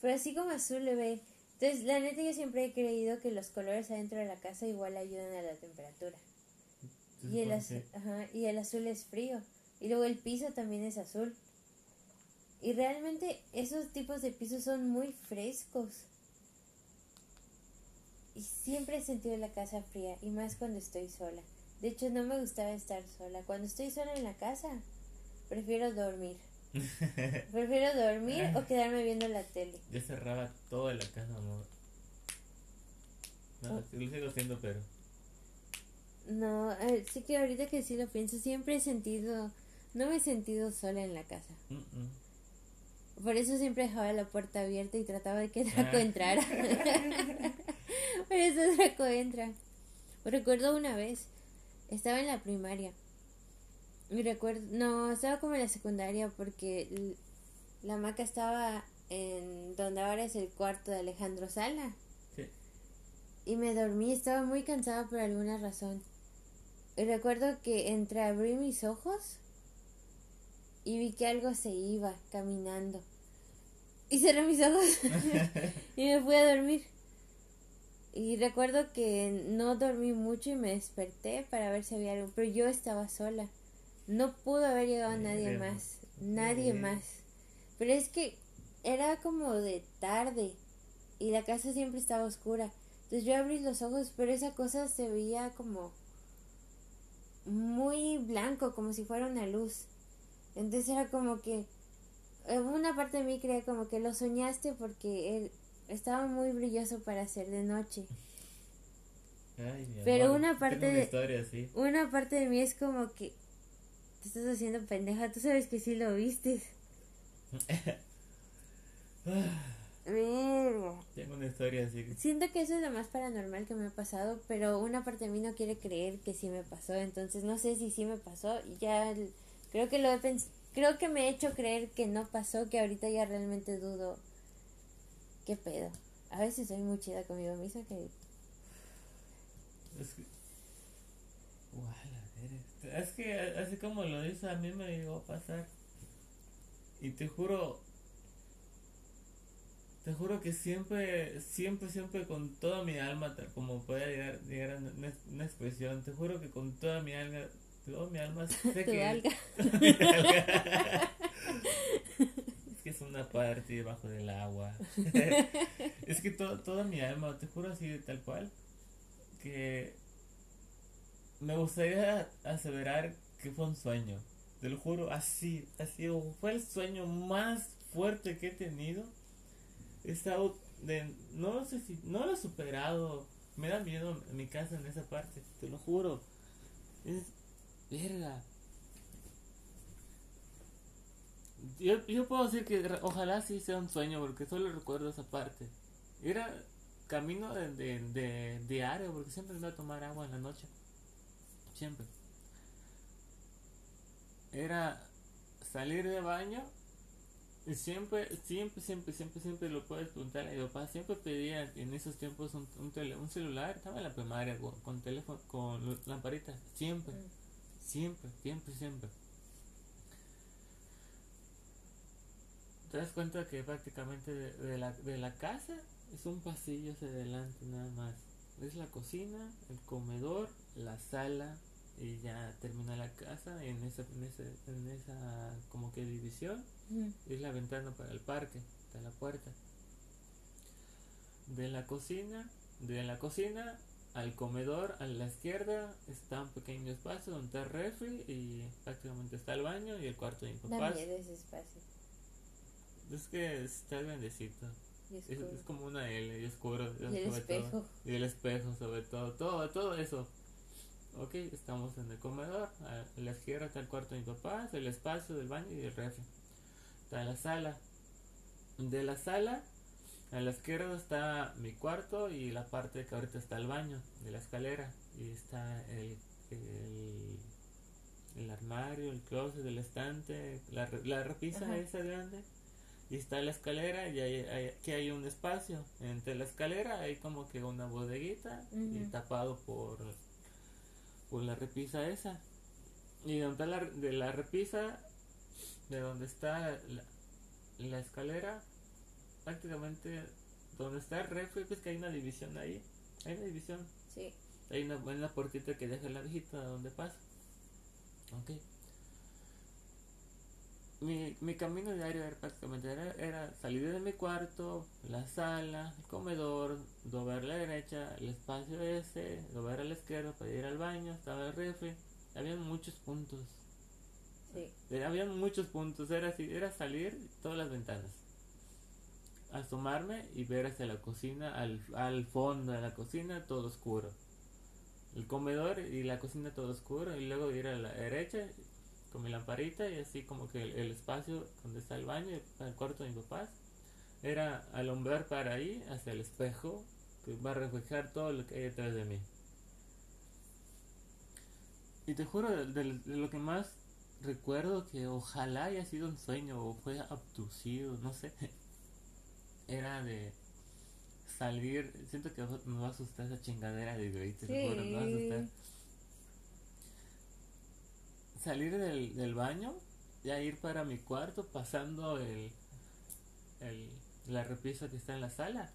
Pero así como azul le ve. Entonces, la neta yo siempre he creído que los colores adentro de la casa igual ayudan a la temperatura. Y el, azul, Sí. ajá, y el azul es frío. Y luego el piso también es azul. Y realmente esos tipos de pisos son muy frescos. Y siempre he sentido la casa fría, y más cuando estoy sola. De hecho, no me gustaba estar sola. Cuando estoy sola en la casa, prefiero dormir. Prefiero dormir o quedarme viendo la tele. Yo cerraba toda la casa, amor. No, Oh. lo sigo haciendo, pero. No, eh, sí que ahorita que sí lo pienso, siempre he sentido, no me he sentido sola en la casa. mm, mm. Por eso siempre dejaba la puerta abierta y trataba de que Draco Ah. entrara. Por eso Draco entra. Recuerdo una vez, estaba en la primaria. Y recuerdo, no, estaba como en la secundaria porque la hamaca estaba en donde ahora es el cuarto de Alejandro Sala. Sí. Y me dormí, estaba muy cansada por alguna razón. Y recuerdo que entreabrí mis ojos y vi que algo se iba caminando. Y cerré mis ojos y me fui a dormir. Y recuerdo que no dormí mucho y me desperté para ver si había algo, pero yo estaba sola. No pudo haber llegado nadie más, nadie más. Pero es que era como de tarde y la casa siempre estaba oscura. Entonces yo abrí los ojos, pero esa cosa se veía como muy blanco, como si fuera una luz. Entonces era como que eh, una parte de mí creía como que lo soñaste porque él estaba muy brilloso para ser de noche. Ay, mi Pero amor, una tengo parte una de- historia así. Una parte de mí es como que te estás haciendo pendeja, tú sabes que sí lo viste. Tengo una historia así. Siento que eso es lo más paranormal que me ha pasado, pero una parte de mí no quiere creer que sí me pasó, entonces no sé si sí me pasó y ya creo que lo he pens- creo que me he hecho creer que no pasó, que ahorita ya realmente dudo qué pedo. A veces soy muy chida conmigo misma que Es que. Es que así como lo dices, a mí me llegó a pasar. Y te juro. Te juro que siempre, siempre, siempre con toda mi alma, tal como pueda llegar, llegar a una expresión, te juro que con toda mi alma, toda mi alma tu que. alga. Es que es una parte debajo del agua. es que to- toda mi alma, te juro así de tal cual, que me gustaría aseverar que fue un sueño. Te lo juro, así, así, fue el sueño más fuerte que he tenido. He estado de, no sé si, no lo he superado. Me da miedo en mi casa en esa parte, te lo juro. Es, verga. Yo, yo puedo decir que ojalá sí sea un sueño porque solo recuerdo esa parte. Era camino de, de, de diario porque siempre iba a tomar agua en la noche. Siempre. Era salir de baño y siempre, siempre, siempre, siempre, siempre lo puedes preguntar a mi papá. Siempre pedía en esos tiempos un, un, tele- un celular. Estaba en la primaria con, teléfono, con lamparita. Siempre, siempre, siempre, siempre. te das cuenta que prácticamente de, de la, de la casa es un pasillo hacia adelante nada más. Es la cocina, el comedor, la sala y ya termina la casa en esa, en esa, en esa como que división Mm. es la ventana para el parque, está la puerta. De la cocina, de la cocina al comedor a la izquierda está un pequeño espacio donde está el refri y prácticamente está el baño y el cuarto de mi papá. ese espacio. Es que está grandecito. Y Es, es como una L y oscuro. Y el sobre todo. espejo. Y el espejo, sobre todo. Todo, todo eso. Ok, estamos en el comedor. A la izquierda está el cuarto de mi papá, el espacio del baño y el refri. Está la sala. De la sala, a la izquierda está mi cuarto y la parte que ahorita está el baño, de la escalera. Y está el, el, el armario, el closet, el estante, la, la repisa Ajá. esa grande. Y está la escalera y hay, hay- aquí hay un espacio. Entre la escalera hay como que una bodeguita y tapado por, por la repisa esa. Y donde está la, de la repisa, de donde está la, la escalera, prácticamente donde está el refri, pues que hay una división ahí. Hay una división. Sí. Hay una buena puertita que deja la visita donde pasa. Ok. Mi, mi camino diario era prácticamente era, era salir de mi cuarto, la sala, el comedor, doblar a la derecha, el espacio ese, doblar a la izquierda para ir al baño, estaba el refri. Había muchos puntos. Sí. Había muchos puntos. Era así, era salir todas las ventanas. Asomarme y ver hacia la cocina, al, al fondo de la cocina, todo oscuro. El comedor y la cocina todo oscuro. Y luego ir a la derecha con mi lamparita y así como que el, espacio donde está el baño, el cuarto de mis papás. Era alumbrar para ahí, hacia el espejo, que va a reflejar todo lo que hay detrás de mí. Y te juro, de, de- de lo que más recuerdo que ojalá haya sido un sueño o fue abducido, no sé. Era de salir, siento que me va a asustar esa chingadera de güey, te lo juro, me va a asustar. Sí. Salir del, del baño, ya ir para mi cuarto pasando el, el la repisa que está en la sala.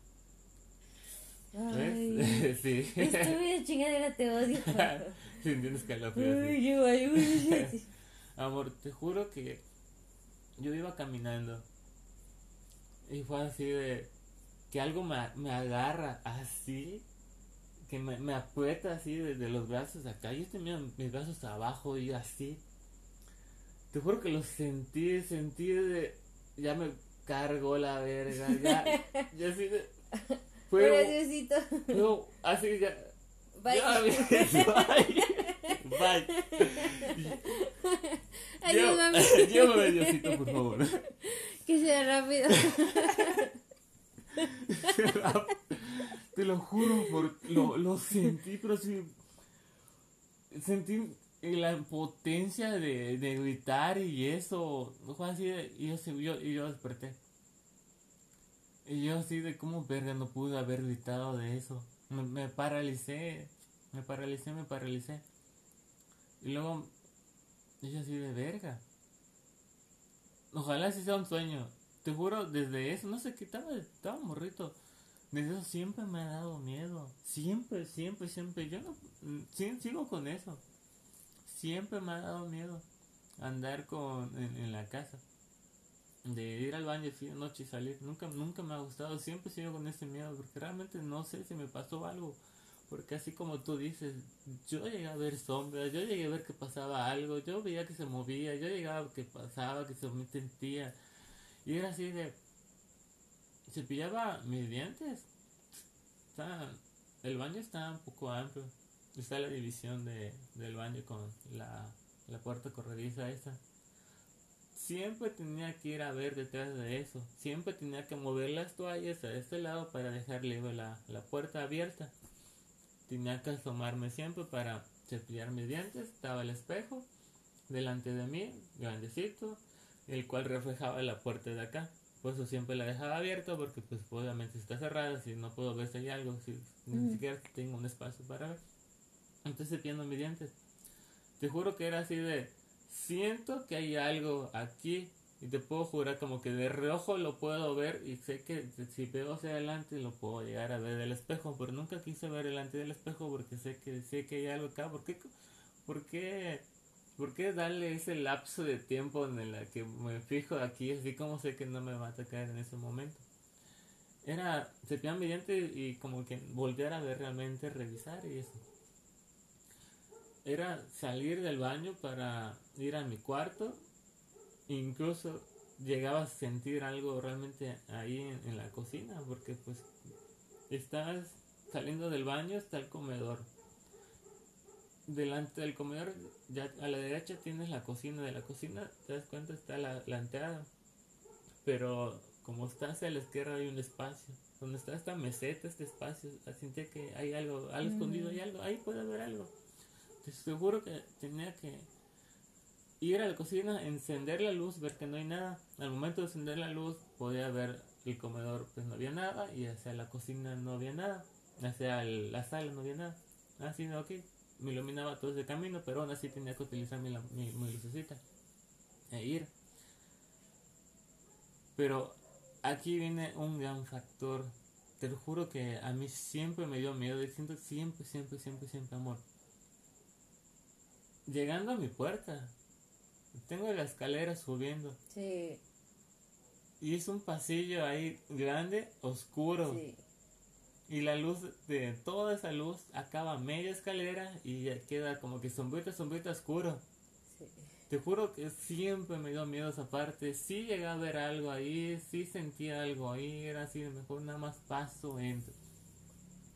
Ay. Sí. Estúpida chingadera, te odio. Sí, entiendes escalofríos, sí. Uy. Amor, te juro que yo iba caminando y fue así de que algo me, me agarra así, que me, me aprieta así desde los brazos acá. Yo tenía mis brazos abajo y así. Te juro que lo sentí, sentí de. Ya me cargó la verga, ya, ya así de. Graciosito. pero así ya. Bye. Ya, bye. Bye. Llévame, llévame, Diosito, por favor. Que sea rápido. Te lo juro, por, lo, lo sentí, pero sí. Sentí la potencia de, de gritar y eso. Fue así de. Y yo, yo, y yo desperté. Y yo así de cómo verga no pude haber gritado de eso. Me, me paralicé. Me paralicé, me paralicé. Y luego. Yo así de verga. Ojalá sí sea un sueño. Te juro, desde eso, no sé qué estaba, estaba morrito. Desde eso siempre me ha dado miedo. Siempre, siempre, siempre. Yo no. sigo con eso. Siempre me ha dado miedo andar con en, la casa. De ir al baño de noche y salir. Nunca, nunca me ha gustado. Siempre sigo con ese miedo. Porque realmente no sé si me pasó algo. Porque así como tú dices, yo llegué a ver sombras, yo llegué a ver que pasaba algo, yo veía que se movía, yo llegaba a que pasaba, que se me sentía. Y era así de... Cepillaba mis dientes. El baño está un poco amplio. Está la división de, del baño con la, la puerta corrediza esa. Siempre tenía que ir a ver detrás de eso. Siempre tenía que mover las toallas a este lado para dejar libre la, la puerta abierta. Tenía que asomarme siempre para cepillar mis dientes. Estaba el espejo delante de mí, grandecito, el cual reflejaba la puerta de acá. Por eso siempre la dejaba abierta porque pues obviamente está cerrada, si no puedo ver si hay algo, si ni siquiera tengo un espacio para ver. Entonces cepillando mis dientes. Te juro que era así de, siento que hay algo aquí y te puedo jurar como que de reojo lo puedo ver y sé que si veo hacia adelante lo puedo llegar a ver del espejo, pero nunca quise ver delante del espejo porque sé que sé que hay algo acá. ¿Por qué? ¿Por qué? ¿Por qué darle ese lapso de tiempo en el que me fijo aquí así como sé que no me va a atacar en ese momento? Era cepillar mi diente y como que volver a ver realmente, revisar y eso era salir del baño para ir a mi cuarto. Incluso llegaba a sentir algo realmente ahí en, en la cocina, porque pues estás saliendo del baño, está el comedor. Delante del comedor, ya a la derecha tienes la cocina. De la cocina, te das cuenta, está la, la entrada. Pero como está hacia la izquierda hay un espacio. Donde está esta meseta, este espacio, sentía que hay algo, algo Mm. escondido, hay algo, ahí puede haber algo. Te seguro que tenía que ir a la cocina, encender la luz, ver que no hay nada. Al momento de encender la luz, podía ver el comedor, pues no había nada, y hacia la cocina no había nada, hacia la sala no había nada. Así, ok, me iluminaba todo ese camino, pero aún así tenía que utilizar mi, mi, mi lucecita e ir. Pero aquí viene un gran factor. Te lo juro que a mí siempre me dio miedo y siento siempre, siempre, siempre, siempre amor. Llegando a mi puerta, tengo la escalera subiendo Sí, y es un pasillo ahí grande, oscuro. sí. Y la luz de toda esa luz acaba media escalera y ya queda como que sombrita, sombrita oscuro. sí. Te juro que siempre me dio miedo esa parte. Sí llegué a ver algo ahí, sí sentía algo ahí, era así, mejor nada más paso, entro.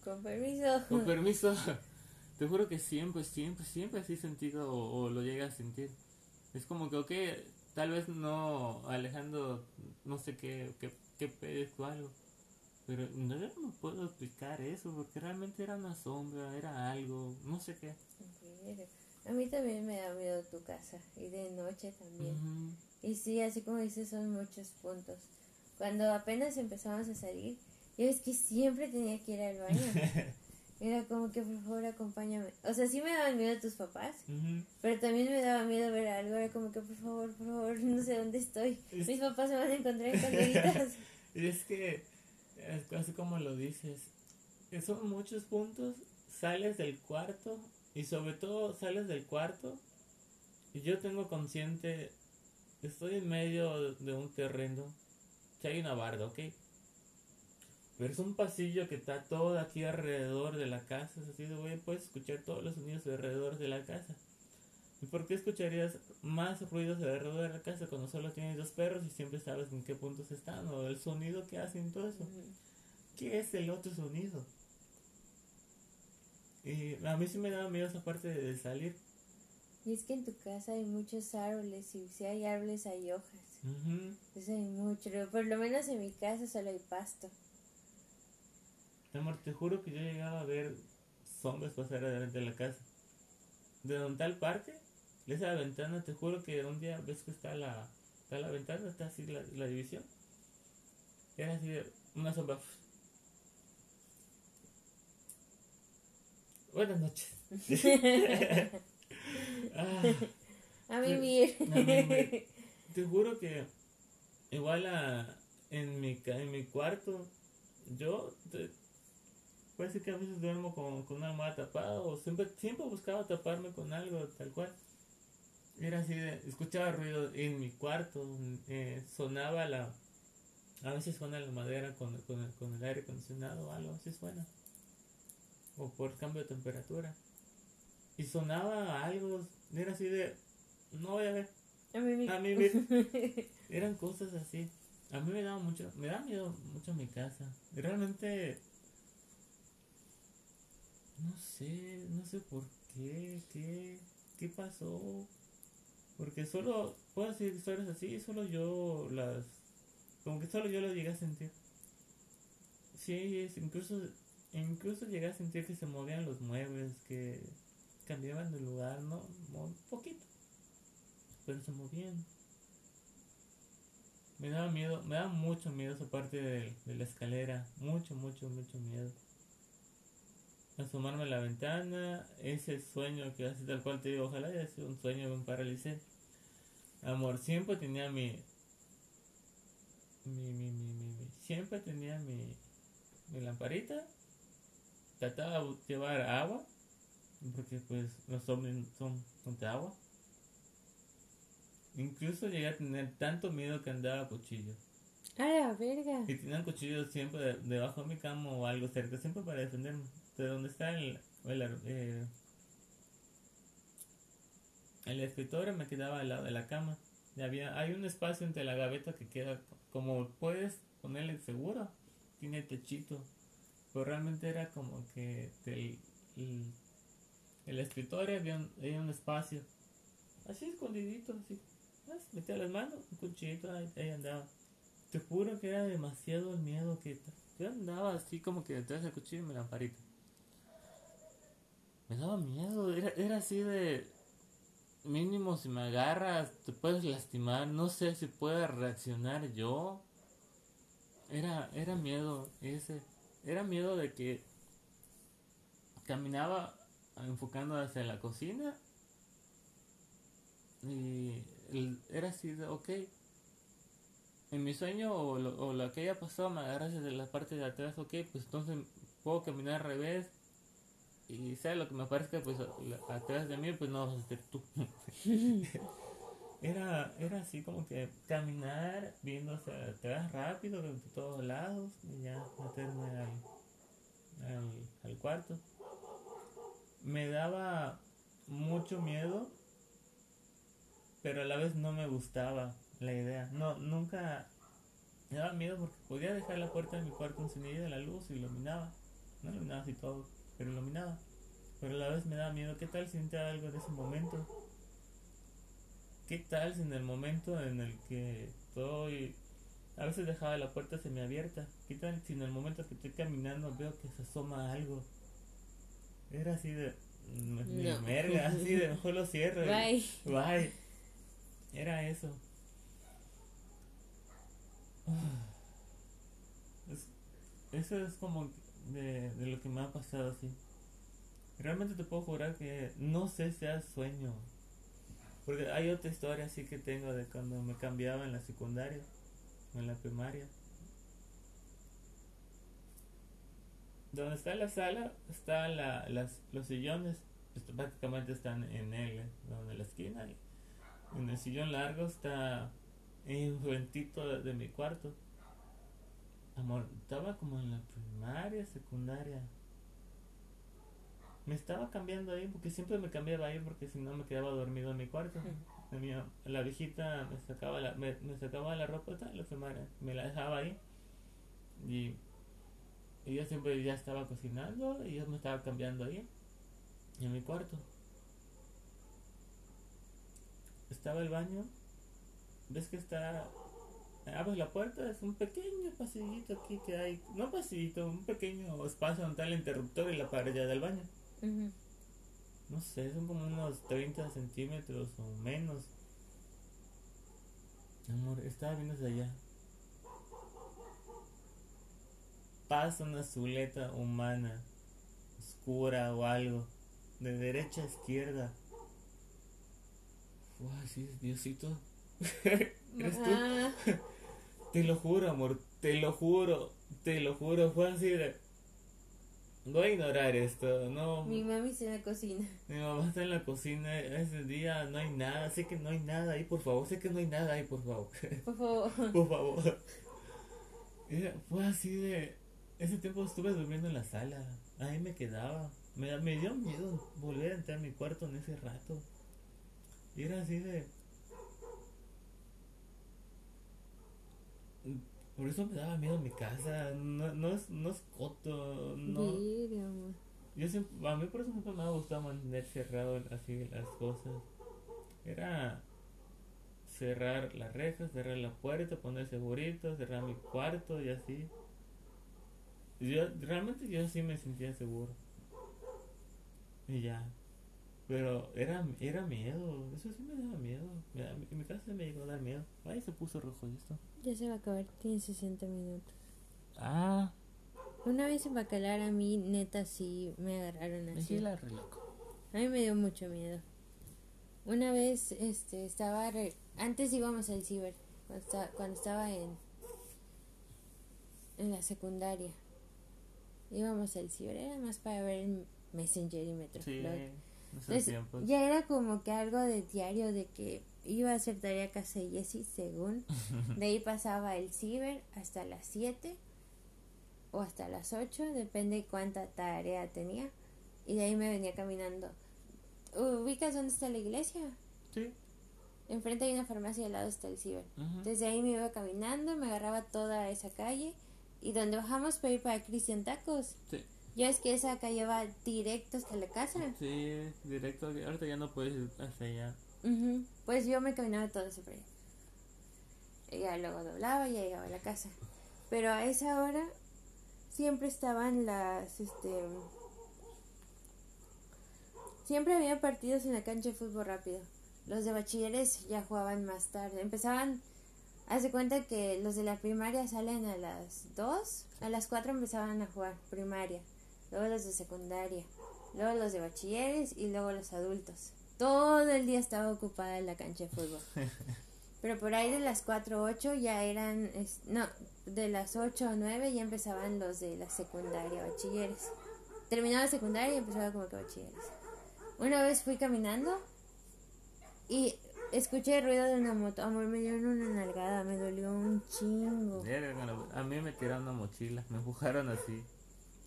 Con permiso. Con permiso, te juro que siempre, siempre, siempre así sentido o, o lo llegué a sentir. Es como que, ok, tal vez no alejando, no sé qué, qué, qué pedes o algo. Pero no, yo no puedo explicar eso porque realmente era una sombra, era algo, no sé qué. A mí también me da miedo tu casa y de noche también. Y sí, así como dices, son muchos puntos. Cuando apenas empezamos a salir, ya ves que siempre tenía que ir al baño. Era como que por favor acompáñame. O sea, sí me daban miedo tus papás, pero también me daba miedo ver algo. Era como que por favor, por favor, no sé dónde estoy. Es- Mis papás me van a encontrar en es que, es casi como lo dices, son muchos puntos, sales del cuarto y sobre todo sales del cuarto y yo tengo consciente, estoy en medio de un terreno, que hay una barda, ¿ok? Pero es un pasillo que está todo aquí alrededor de la casa, es así de, güey, puedes escuchar todos los sonidos alrededor de la casa. ¿Y por qué escucharías más ruidos alrededor de la casa cuando solo tienes dos perros y siempre sabes en qué puntos están o el sonido que hacen todo eso? ¿qué es el otro sonido? Y a mí sí me daba miedo esa parte de salir. Y es que en tu casa hay muchos árboles y si hay árboles hay hojas. Pues hay mucho, por lo menos en mi casa solo hay pasto. Amor, te juro que yo llegaba a ver sombras pasar adelante de la casa. De donde está el parque, esa ventana, te juro que un día ves que está la, está la ventana, está así la, la división. Era así de una sombra. Buenas noches. ah, a mí Te juro que igual a, en, mi, en mi cuarto, yo puede ser que a veces duermo con, con una almohada tapada o siempre, siempre buscaba taparme con algo tal cual. Era así de, escuchaba ruido en mi cuarto, eh, sonaba la, a veces suena la madera con, con, el, con el aire acondicionado o algo, así suena. O por cambio de temperatura. Y sonaba algo, era así de, no voy a ver. A mí, a mí Eran cosas así. A mí me daba mucho, me da miedo mucho mi casa. Realmente, no sé, no sé por qué, qué, qué pasó. Porque solo, puedo decir historias así, solo yo las como que solo yo lo llegué a sentir. Sí, incluso, incluso llegué a sentir que se movían los muebles, que cambiaban de lugar, ¿no? Un poquito. Pero se movían. Me daba miedo, me da mucho miedo esa parte de, de la escalera. Mucho, mucho, mucho miedo. Asomarme a la ventana, ese sueño que hace tal cual te digo, ojalá haya sido un sueño de un paralicé. Amor, siempre tenía mi, mi, mi, mi, mi, siempre tenía mi, mi lamparita. Trataba de llevar agua, porque pues los hombres son de agua. Incluso llegué a tener tanto miedo que andaba cuchillo. ¡A la verga! Y tenía cuchillos siempre debajo de mi cama o algo cerca, siempre para defenderme. De donde está el, el, eh, el escritorio me quedaba al lado de la cama. Y había, hay un espacio entre la gaveta que queda como puedes ponerle seguro, tiene techito, pero realmente era como que el, el, escritorio había un, espacio, así escondidito, así, metía las manos, un cuchillito, ahí, andaba. Te juro que era demasiado el miedo que yo andaba así como que detrás del cuchillo y me lamparita. Me daba miedo, era, era así de mínimo si me agarras te puedes lastimar, no sé si pueda reaccionar yo. Era, era miedo ese, era miedo de que caminaba enfocando hacia la cocina y era así de, ok, en mi sueño o lo, o lo que haya pasado me agarras desde la parte de atrás, ok, pues entonces puedo caminar al revés y sea lo que me parezca pues atrás de mí pues no vas a ser tú. Era era así como que caminar viendo hacia atrás rápido de todos lados y ya meterme al, al, cuarto. Me daba mucho miedo pero a la vez no me gustaba la idea. No nunca me daba miedo porque podía dejar la puerta de mi cuarto encendida la luz iluminaba. No iluminaba así todo pero iluminaba. Pero a la vez me da miedo, ¿qué tal si entra algo de ese momento? ¿Qué tal si en el momento en el que estoy... A veces dejaba la puerta semiabierta. ¿Qué tal si en el momento que estoy caminando veo que se asoma algo? Era así de... No. merga, así de mejor lo cierro. Bye. Bye. Era eso. eso es como de, de lo que me ha pasado así. Realmente te puedo jurar que no sé si es sueño. Porque hay otra historia así que tengo de cuando me cambiaba en la secundaria o en la primaria. Donde está la sala, están la, las, los sillones, pues, prácticamente están en L, donde la esquina. en el sillón largo está en de, de mi cuarto. Amor, estaba como en la primaria, secundaria. Me estaba cambiando ahí porque siempre me cambiaba ahí porque si no me quedaba dormido en mi cuarto. La, viejita me sacaba la, me, sacaba la ropa, la primaria, me la dejaba ahí. Y Y yo siempre ya estaba cocinando y yo me estaba cambiando ahí, en mi cuarto. Estaba el baño. ¿Ves que está... Abres la puerta, es un pequeño pasillito aquí que hay. No pasillito, un pequeño espacio donde está el interruptor y la pared ya del baño. No sé, son como unos 30 centímetros o menos. Amor, estaba viendo desde allá. Pasa una zuleta humana, oscura o algo, de derecha a izquierda. Uy, sí, Diosito. ¿Eres tú? Te lo juro, amor, te lo juro, te lo juro. Fue así de. Voy a ignorar esto, no. mi mami está en la cocina. Mi mamá está en la cocina ese día, no hay nada, sé que no hay nada ahí, por favor, sé que no hay nada ahí, por favor, Por favor. por favor. Era- fue así de, ese tiempo estuve durmiendo en la sala, ahí me quedaba, me, da- me dio miedo volver a entrar a mi cuarto en ese rato. Y era así de... Por eso me daba miedo mi casa, no, no, es, no es coto, no... Yo siempre, a mí por eso siempre me ha gustado mantener cerrado así las cosas. Era cerrar las rejas, cerrar la puerta, poner segurito, cerrar mi cuarto y así. Yo, realmente yo sí me sentía seguro. Y ya. Pero era, era miedo, eso sí me daba miedo. Me da- me a miedo. Ay, se puso rojo esto. Ya se va a acabar, tiene 60 minutos. Ah, Una vez en Bacalar a mí, neta, sí me agarraron así. sí la reloco. A mí me dio mucho miedo. Una vez, este, estaba... re- Antes íbamos al ciber, cuando estaba, cuando estaba en... En la secundaria. Íbamos al ciber, era más para ver el Messenger y Metro. Sí, Entonces, ya era como que algo de diario de que iba a hacer tarea casa de Jessie, según. De ahí pasaba el ciber hasta las 7 o hasta las 8, depende cuánta tarea tenía. Y de ahí me venía caminando. ¿Ubicas dónde está la iglesia? Sí. Enfrente hay una farmacia y al lado está el ciber. ujú. Desde ahí me iba caminando, me agarraba toda esa calle. Y donde bajamos para ir para Cristian Tacos. Sí. Ya es que esa calle va directo hasta la casa. Sí, directo. Ahorita ya no puedes ir hasta allá. Ujú. Pues yo me caminaba todo allá. Y ya luego doblaba y llegaba a la casa. Pero a esa hora siempre estaban las, este... Siempre había partidos en la cancha de fútbol rápido. Los de bachilleres ya jugaban más tarde. Empezaban, haz de cuenta que los de la primaria salen a las 2, a las 4 empezaban a jugar primaria. Luego los de secundaria, luego los de bachilleres y luego los adultos. Todo el día estaba ocupada en la cancha de fútbol. Pero por ahí de las 4 o 8 ya eran, no, de las 8 o 9 ya empezaban los de la secundaria, bachilleres. Terminaba la secundaria y empezaba como que bachilleres. Una vez fui caminando y escuché el ruido de una moto. Amor, me dieron una nalgada, me dolió un chingo. A mí me tiraron una mochila, me empujaron así.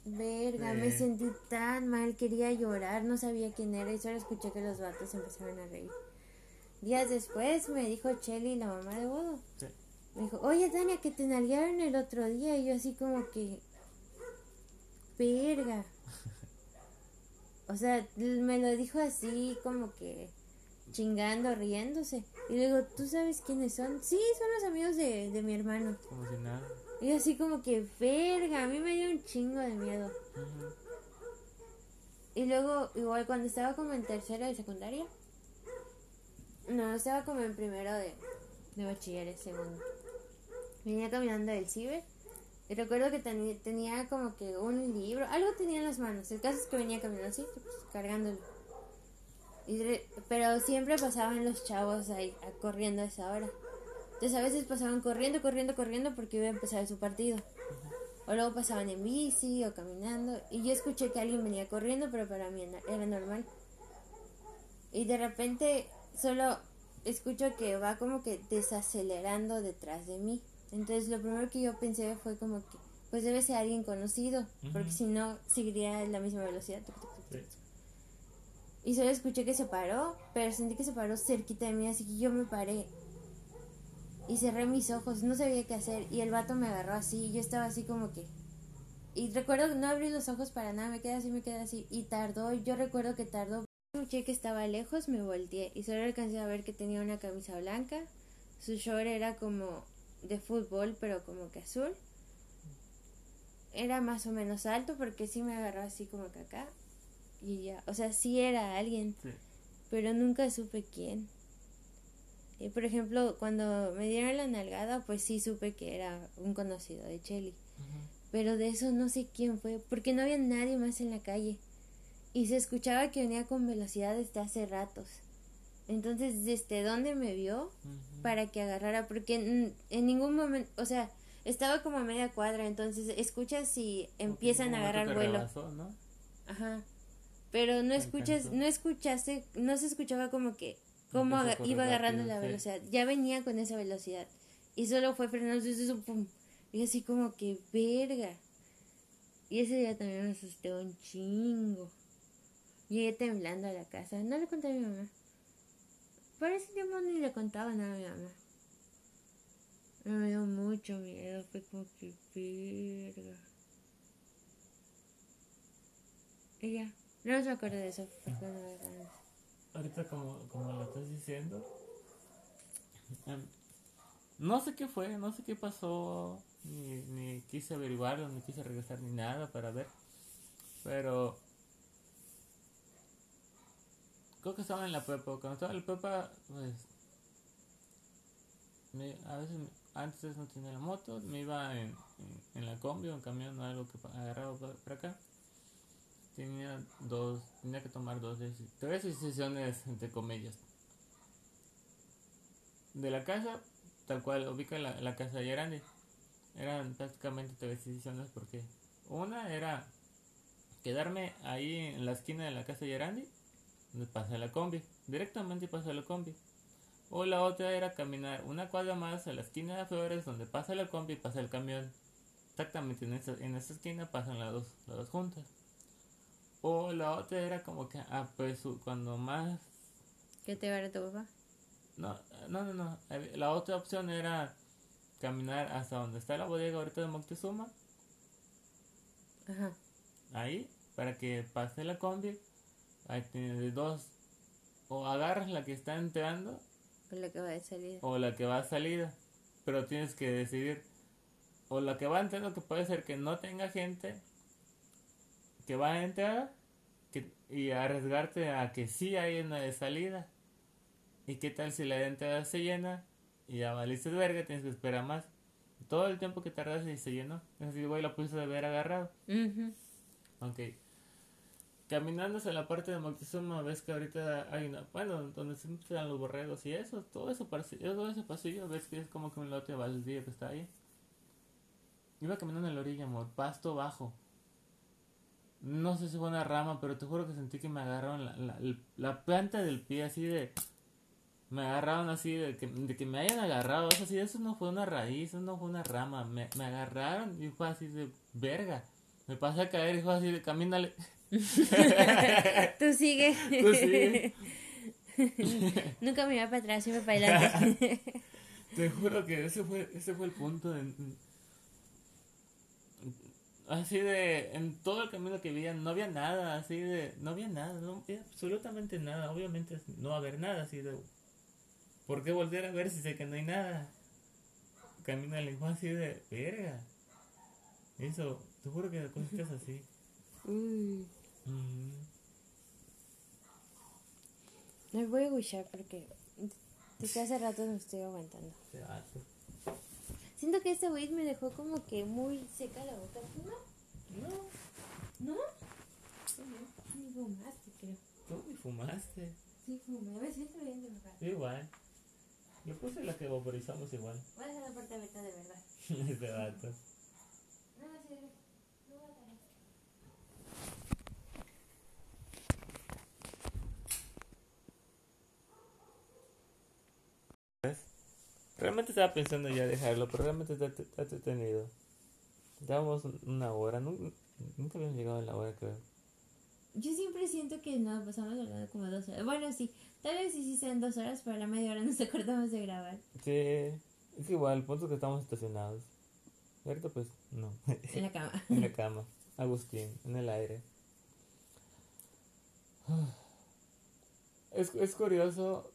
Verga, me sentí tan mal, quería llorar, no sabía quién era y solo escuché que los vatos empezaron a reír. Días después me dijo Chelly, la mamá de Bodo, Sí. me dijo, oye Tania, que te nalguearon el otro día y yo así como que, verga. O sea, me lo dijo así como que chingando, riéndose. Y le digo, ¿tú sabes quiénes son? Sí, son los amigos de, de mi hermano. Como si nada. Y así como que, verga, a mí me dio un chingo de miedo. Y luego, igual cuando estaba como en tercero de secundaria, no, estaba como en primero de, de bachilleres, segundo. Venía caminando del ciber y recuerdo que teni- tenía como que un libro, algo tenía en las manos. El caso es que venía caminando así, pues, cargándolo. Y pero siempre pasaban los chavos ahí corriendo a esa hora. Entonces a veces pasaban corriendo, corriendo, corriendo porque iba a empezar su partido. O luego pasaban en bici o caminando. Y yo escuché que alguien venía corriendo, pero para mí era normal. Y de repente solo escucho que va como que desacelerando detrás de mí. Entonces lo primero que yo pensé fue como que, pues debe ser alguien conocido, porque Ujú. si no, seguiría a la misma velocidad. Sí. Y solo escuché que se paró, pero sentí que se paró cerquita de mí, así que yo me paré. Y cerré mis ojos, no sabía qué hacer. Y el vato me agarró así, y yo estaba así como que... Y recuerdo que no abrí los ojos para nada, me quedé así, me quedé así. Y tardó, yo recuerdo que tardó. Escuché que estaba lejos, me volteé y solo alcancé a ver que tenía una camisa blanca. Su short era como de fútbol, pero como que azul. Era más o menos alto porque sí me agarró así como que acá. Y ya, o sea, sí era alguien, Sí. pero nunca supe quién. Y por ejemplo, cuando me dieron la nalgada, pues sí supe que era un conocido de Chelly. Pero de eso no sé quién fue, porque no había nadie más en la calle. Y se escuchaba que venía con velocidad desde hace ratos. Entonces, ¿desde dónde me vio? Para que agarrara, porque en, en ningún momento, o sea, estaba como a media cuadra, entonces escuchas si empiezan a agarrar vuelo. rebasó, ¿no? Ajá. Pero no escuchas, no escuchaste, no se escuchaba como que cómo aga- iba agarrando rápido, la sí. velocidad. Ya venía con esa velocidad. Y solo fue frenando. Y así como que verga. Y ese día también me asusté un chingo. Llegué temblando a la casa. No le conté a mi mamá. Por ese tiempo ni le contaba nada a mi mamá. Me dio mucho miedo. Fue como que verga. Y ya. No me acuerdo de eso. porque no me. Ahorita como, como lo estás diciendo. em, no sé qué fue, no sé qué pasó. Ni, ni quise averiguarlo, ni quise regresar ni nada para ver. Pero... Creo que estaba en la prepa. Cuando estaba en la prepa, pues... me- a veces, antes no tenía la moto, me iba en, en, la combi o en camión o algo que agarraba para acá. Tenía dos, tenía que tomar dos, tres decisiones entre comillas. De la casa, tal cual, ubica la, la casa de Yarandi. Eran prácticamente tres decisiones porque una era quedarme ahí en la esquina de la casa de Yarandi, donde pasa la combi, directamente pasa la combi. O la otra era caminar una cuadra más a la esquina de Flores, donde pasa la combi y pasa el camión. Exactamente en esa, en esa esquina pasan las dos, las dos juntas. O la otra era como que, ah, pues cuando más ¿Qué te va a dar tu papá? no, no, no, no. La otra opción era caminar hasta donde está la bodega ahorita de Moctezuma, Ajá. ahí, para que pase la combi. Ahí tienes dos. O agarras la que está entrando Por lo que va de salida. o la que va a salida. Pero tienes que decidir. O la que va entrando, que puede ser que no tenga gente que va a entrar que, y arriesgarte a que sí hay una de salida. ¿Y qué tal si la de entrada se llena y ya valiste de verga? Tienes que esperar más. Todo el tiempo que tardas y se llenó. Es decir, güey, la pudiste haber agarrado. Ujú. Ok. Caminando hacia la parte de Moctezuma, ves que ahorita hay una. Bueno, donde se dan los borregos y eso, todo eso pasillo, todo ese pasillo, ves que es como que un lote baldío que está ahí. Iba caminando en la orilla, amor, pasto bajo. No sé si fue una rama, pero te juro que sentí que me agarraron la, la, la planta del pie así de. Me agarraron así de que, de que me hayan agarrado. Eso sí, eso no fue una raíz, eso no fue una rama. Me, me agarraron y fue así de verga. Me pasé a caer y fue así de camínale. Tú sigue. Tú sigue. Nunca me iba para atrás, siempre para adelante. Te juro que ese fue, ese fue el punto. Así de, en todo el camino que veía, no había nada, así de, no había nada, no había absolutamente nada. Obviamente no va a haber nada, así de, ¿por qué volver a ver si sé que no hay nada? Camina el fue así de, verga. Eso, te juro que cositas así. Uy. Ujú. Me voy a guchar porque desde hace rato no estoy aguantando. Siento que este weed me dejó como que muy seca la boca. ¿Tú no? No, ¿No? Ni fumaste, creo. tú ni fumaste. Sí, fumé. A ver, siento bien de verdad. Igual. Yo puse la que vaporizamos igual. A dejar la puerta abierta de verdad. Este vato. No, sí, no voy a dejar. Realmente estaba pensando ya dejarlo, pero realmente está, está entretenido. Dábamos una hora, nu- nunca habíamos llegado a la hora, creo. Yo siempre siento que no, pasamos hablando como dos horas. Bueno, sí, tal vez sí, sí sean dos horas, pero a la media hora nos acordamos de grabar. Sí, es igual, el punto es que estamos estacionados. Ahorita pues no. En la cama. en la cama. Agustín, en el aire. Es, es curioso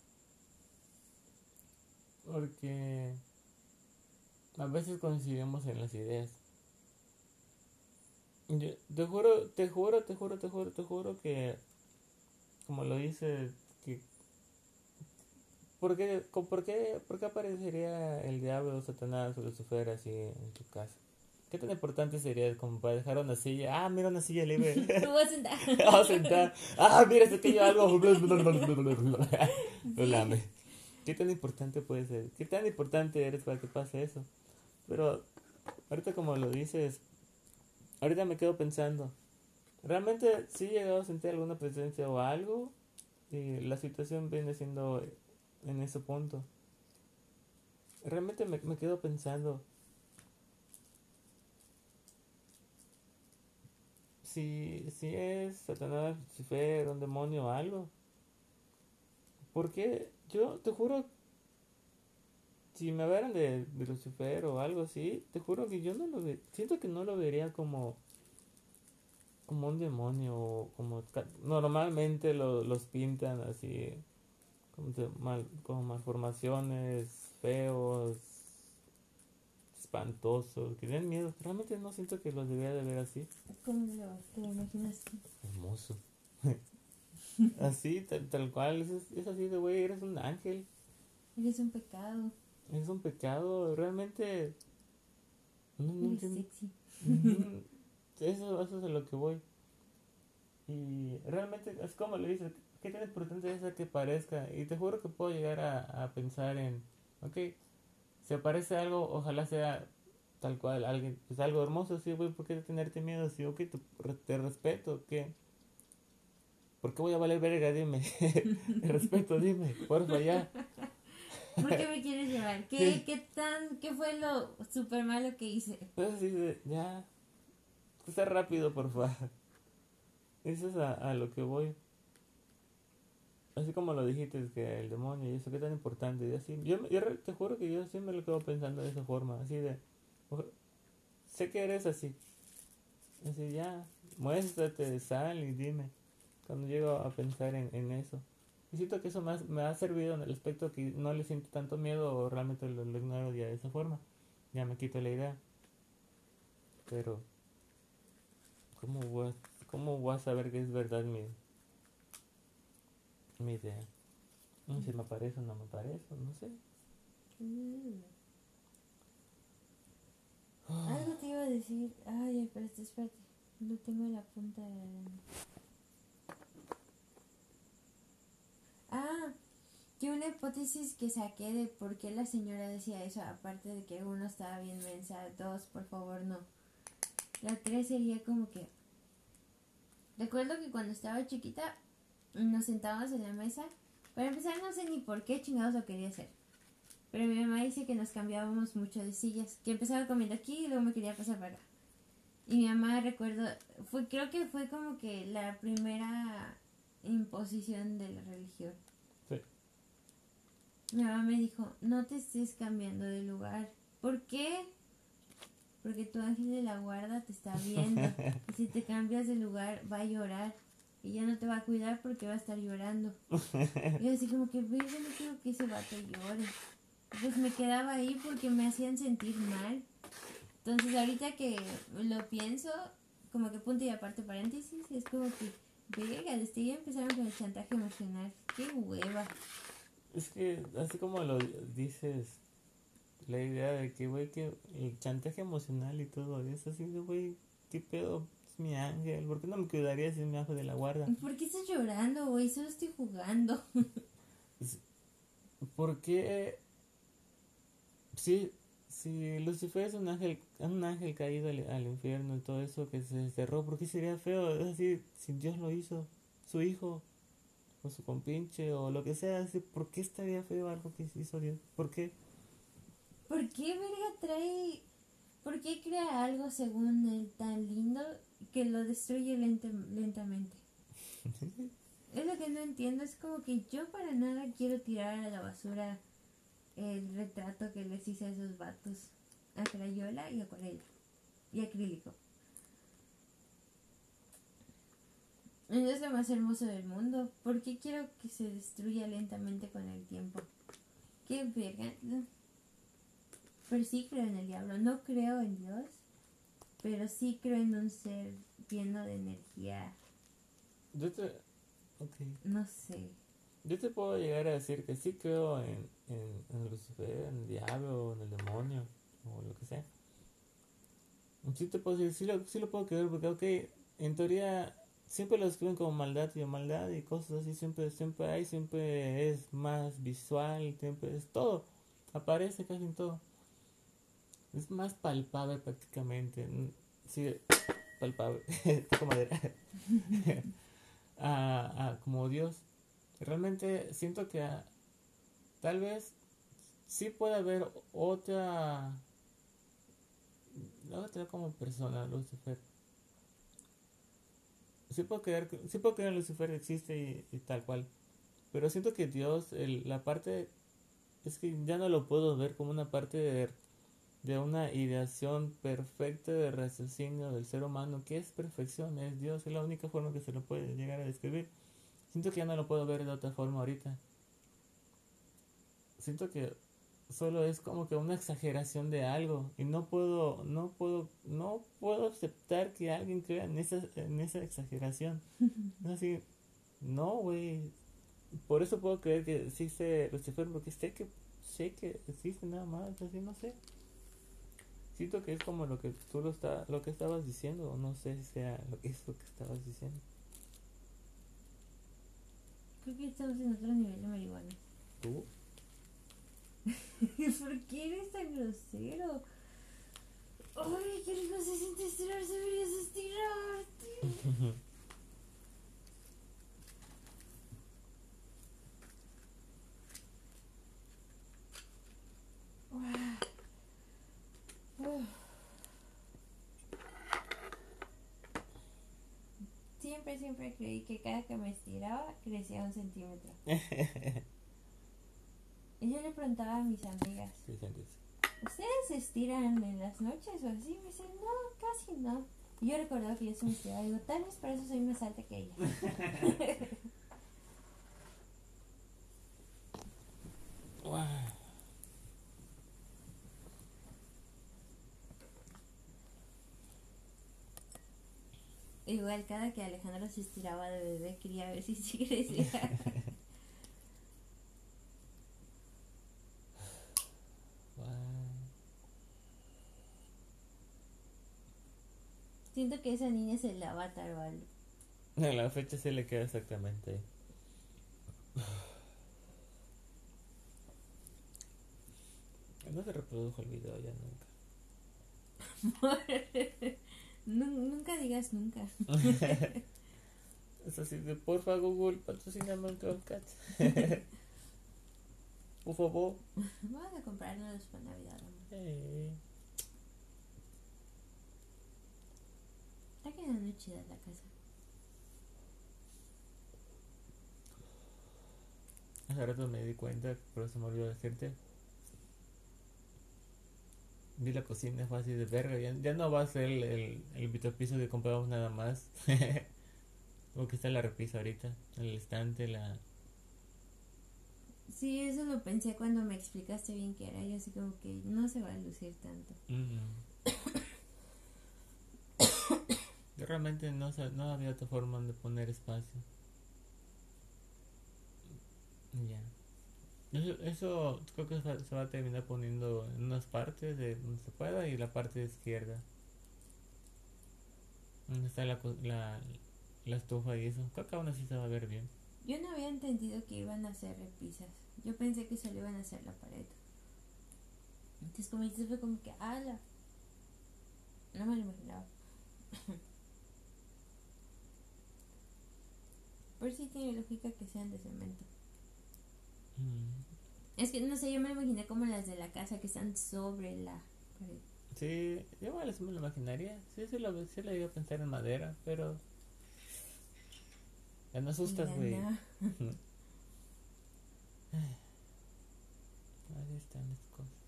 porque a veces coincidimos en las ideas. Yo, te juro, te juro, te juro, te juro, te juro que, como lo dice, que ¿por qué, por qué, por qué aparecería el diablo, Satanás o Lucifer así en tu casa? ¿Qué tan importante sería como para dejar una silla? Ah, mira una silla libre. Tú vas a sentar. Vamos a sentar. Ah, mira, se cayó algo. Lo lame. ¿Qué tan importante puede ser? ¿Qué tan importante eres para que pase eso? Pero ahorita como lo dices, ahorita me quedo pensando. ¿Realmente sí he llegado a sentir alguna presencia o algo? Y la situación viene siendo en ese punto. Realmente me, me quedo pensando. Si, si es Satanás, Lucifer, un demonio o algo. ¿Por qué? Yo te juro, si me hablaran de, de Lucifer o algo así, te juro que yo no lo ve, siento que no lo vería como como un demonio o como normalmente lo- los pintan así como, de mal, como malformaciones feos espantosos que den miedo realmente no siento que los debería de ver así. ¿Cómo lo, te lo imaginas? hermoso así tal, tal cual es, es así de güey eres un ángel Eres un pecado. es un pecado realmente no, no Eres entiendo sexy. Eso, eso es a lo que voy. Y realmente es como le dices, ¿qué tan importante es que parezca? Y te juro que puedo llegar a, a pensar en, ok, si aparece algo, ojalá sea tal cual, alguien, pues algo hermoso, sí, güey, ¿por qué tenerte miedo? Sí, ok, te, te respeto, ¿qué? ¿Por qué voy a valer verga? Dime. Respeto, dime, porfa, ya. ¿Por qué me quieres llevar? ¿Qué, Sí. qué tan, qué fue lo súper malo que hice? Entonces dice, ya, está rápido, por favor. Eso es a, a lo que voy. Así como lo dijiste, es que el demonio y eso, qué tan importante. Y así, yo, yo te juro que yo siempre lo quedo pensando de esa forma, así de, sé que eres así. Así ya, muéstrate, sal y dime. Cuando llego a pensar en, en eso. Y siento que eso me ha, me ha servido en el aspecto que no le siento tanto miedo o realmente lo, lo ignoro ya de esa forma. Ya me quito la idea. Pero, ¿cómo voy a, cómo voy a saber que es verdad mi, mi idea? No sé si me parece o no me parece, no sé. Mm. Algo te iba a decir. Ay, espérate, espérate. Lo tengo en la punta de Ah, que una hipótesis que saqué de por qué la señora decía eso, aparte de que uno estaba bien mensa, dos, por favor, no. La tres sería como que. Recuerdo que cuando estaba chiquita nos sentábamos en la mesa. Para empezar, no sé ni por qué chingados lo quería hacer. Pero mi mamá dice que nos cambiábamos mucho de sillas. Que empezaba comiendo aquí y luego me quería pasar para acá. Y mi mamá, recuerdo, fue, creo que fue como que la primera imposición de la religión. Sí. Mi mamá me dijo, no te estés cambiando de lugar. ¿Por qué? Porque tu ángel de la guarda te está viendo. y si te cambias de lugar, va a llorar. Y ya no te va a cuidar porque va a estar llorando. y así como que, ve, yo no quiero que ese vato llore. Pues me quedaba ahí porque me hacían sentir mal. Entonces ahorita que lo pienso, como que punto y aparte paréntesis, es como que, verga, desde ya empezaron con el chantaje emocional. Qué hueva. Es que, así como lo dices, la idea de que, güey, que el chantaje emocional y todo eso, así de, güey, ¿qué pedo? Es mi ángel, ¿por qué no me cuidaría si es mi ángel de la guarda? ¿Por qué estás llorando, güey? Solo estoy jugando. ¿Por qué? Sí, si Lucifer es un ángel, un ángel caído al, al infierno y todo eso que se desterró, ¿por qué sería feo? Es así, si Dios lo hizo, su hijo, o su compinche, o lo que sea, así, ¿por qué estaría feo algo que hizo Dios? ¿Por qué? ¿Por qué verga trae... ¿Por qué crea algo según él tan lindo que lo destruye lenta- lentamente? es lo que no entiendo, es como que yo para nada quiero tirar a la basura el retrato que les hice a esos vatos. a crayola y acuarela y acrílico. Y es lo más hermoso del mundo. ¿Por qué quiero que se destruya lentamente con el tiempo? Qué verga. Pero sí creo en el diablo. No creo en Dios, pero sí creo en un ser lleno de energía. Yo te. No sé. Yo te puedo llegar a decir que sí creo en, en, Lucifer, en el diablo, en el demonio, o lo que sea. Sí te puedo decir, sí lo, sí lo puedo creer, porque, ok, en teoría siempre lo escriben como maldad y maldad y cosas así, siempre, siempre hay, siempre es más visual, siempre es todo, aparece casi en todo. Es más palpable prácticamente, sí, palpable, como madera, a, como Dios. Realmente siento que tal vez sí puede haber otra, otra como persona, Lucifer sí puedo creer, sí puedo creer Lucifer existe y, tal cual. Pero siento que Dios, el, la parte, es que ya no lo puedo ver como una parte de, de una ideación perfecta de raciocinio del ser humano. que es perfección? Es Dios, es la única forma que se lo puede llegar a describir. Siento que ya no lo puedo ver de otra forma ahorita. Siento que solo es como que una exageración de algo y no puedo no puedo no puedo aceptar que alguien crea en esa en esa exageración. Así no güey. Por eso puedo creer que existe Lucifer porque sé que sé que existe nada más así no sé. Siento que es como lo que tú lo está lo que estabas diciendo o no sé si sea lo que es lo que estabas diciendo creo que estamos en otro nivel de marihuana tú ¿Por qué eres tan grosero? Ay, qué rico se siente estirarse, deberías estirarte. Siempre, siempre creí que cada que me estiraba crecía un centímetro. Y yo le preguntaba a mis amigas, ¿ustedes se estiran en las noches o así? Me dicen, no, casi no. Y yo recordaba que yo se me estiraba. Digo, tal vez por eso soy más alta que ella. Igual cada que Alejandro se estiraba de bebé quería ver si sí crecía. Siento que esa niña es el avatar o algo. En la fecha se le queda exactamente. No se reprodujo el video ya nunca. nunca digas nunca. es así de porfa Google, patrociname un Cat. Por favor. Vamos a comprarnos para Navidad. Eh. Está quedando chida la casa. Hace rato me di cuenta, pero se me olvidó decirte. Vi la cocina, fue así de verga. Ya, no va a ser el, el, el piso que compramos nada más. Porque está la repisa ahorita. El estante, la. Sí, eso lo pensé cuando me explicaste bien que era. Yo así como que no se va a lucir tanto. realmente no, no había otra forma de poner espacio. Ya. Eso, creo que se va a terminar poniendo en unas partes de donde se pueda y la parte izquierda. Donde está la, la, la estufa y eso. Creo que aún así se va a ver bien. Yo no había entendido que iban a hacer repisas. Yo pensé que solo iban a hacer la pared. Entonces como dices fue como que, ala. No me lo imaginaba. Por si tiene lógica que sean de cemento. Mm. Es que no sé, yo me imaginé como las de la casa que están sobre la pared. Sí, yo igual me lo imaginaría. Sí, sí, lo, sí lo iba a pensar en madera, pero. Ya no asustas, güey. Ahí están las cosas.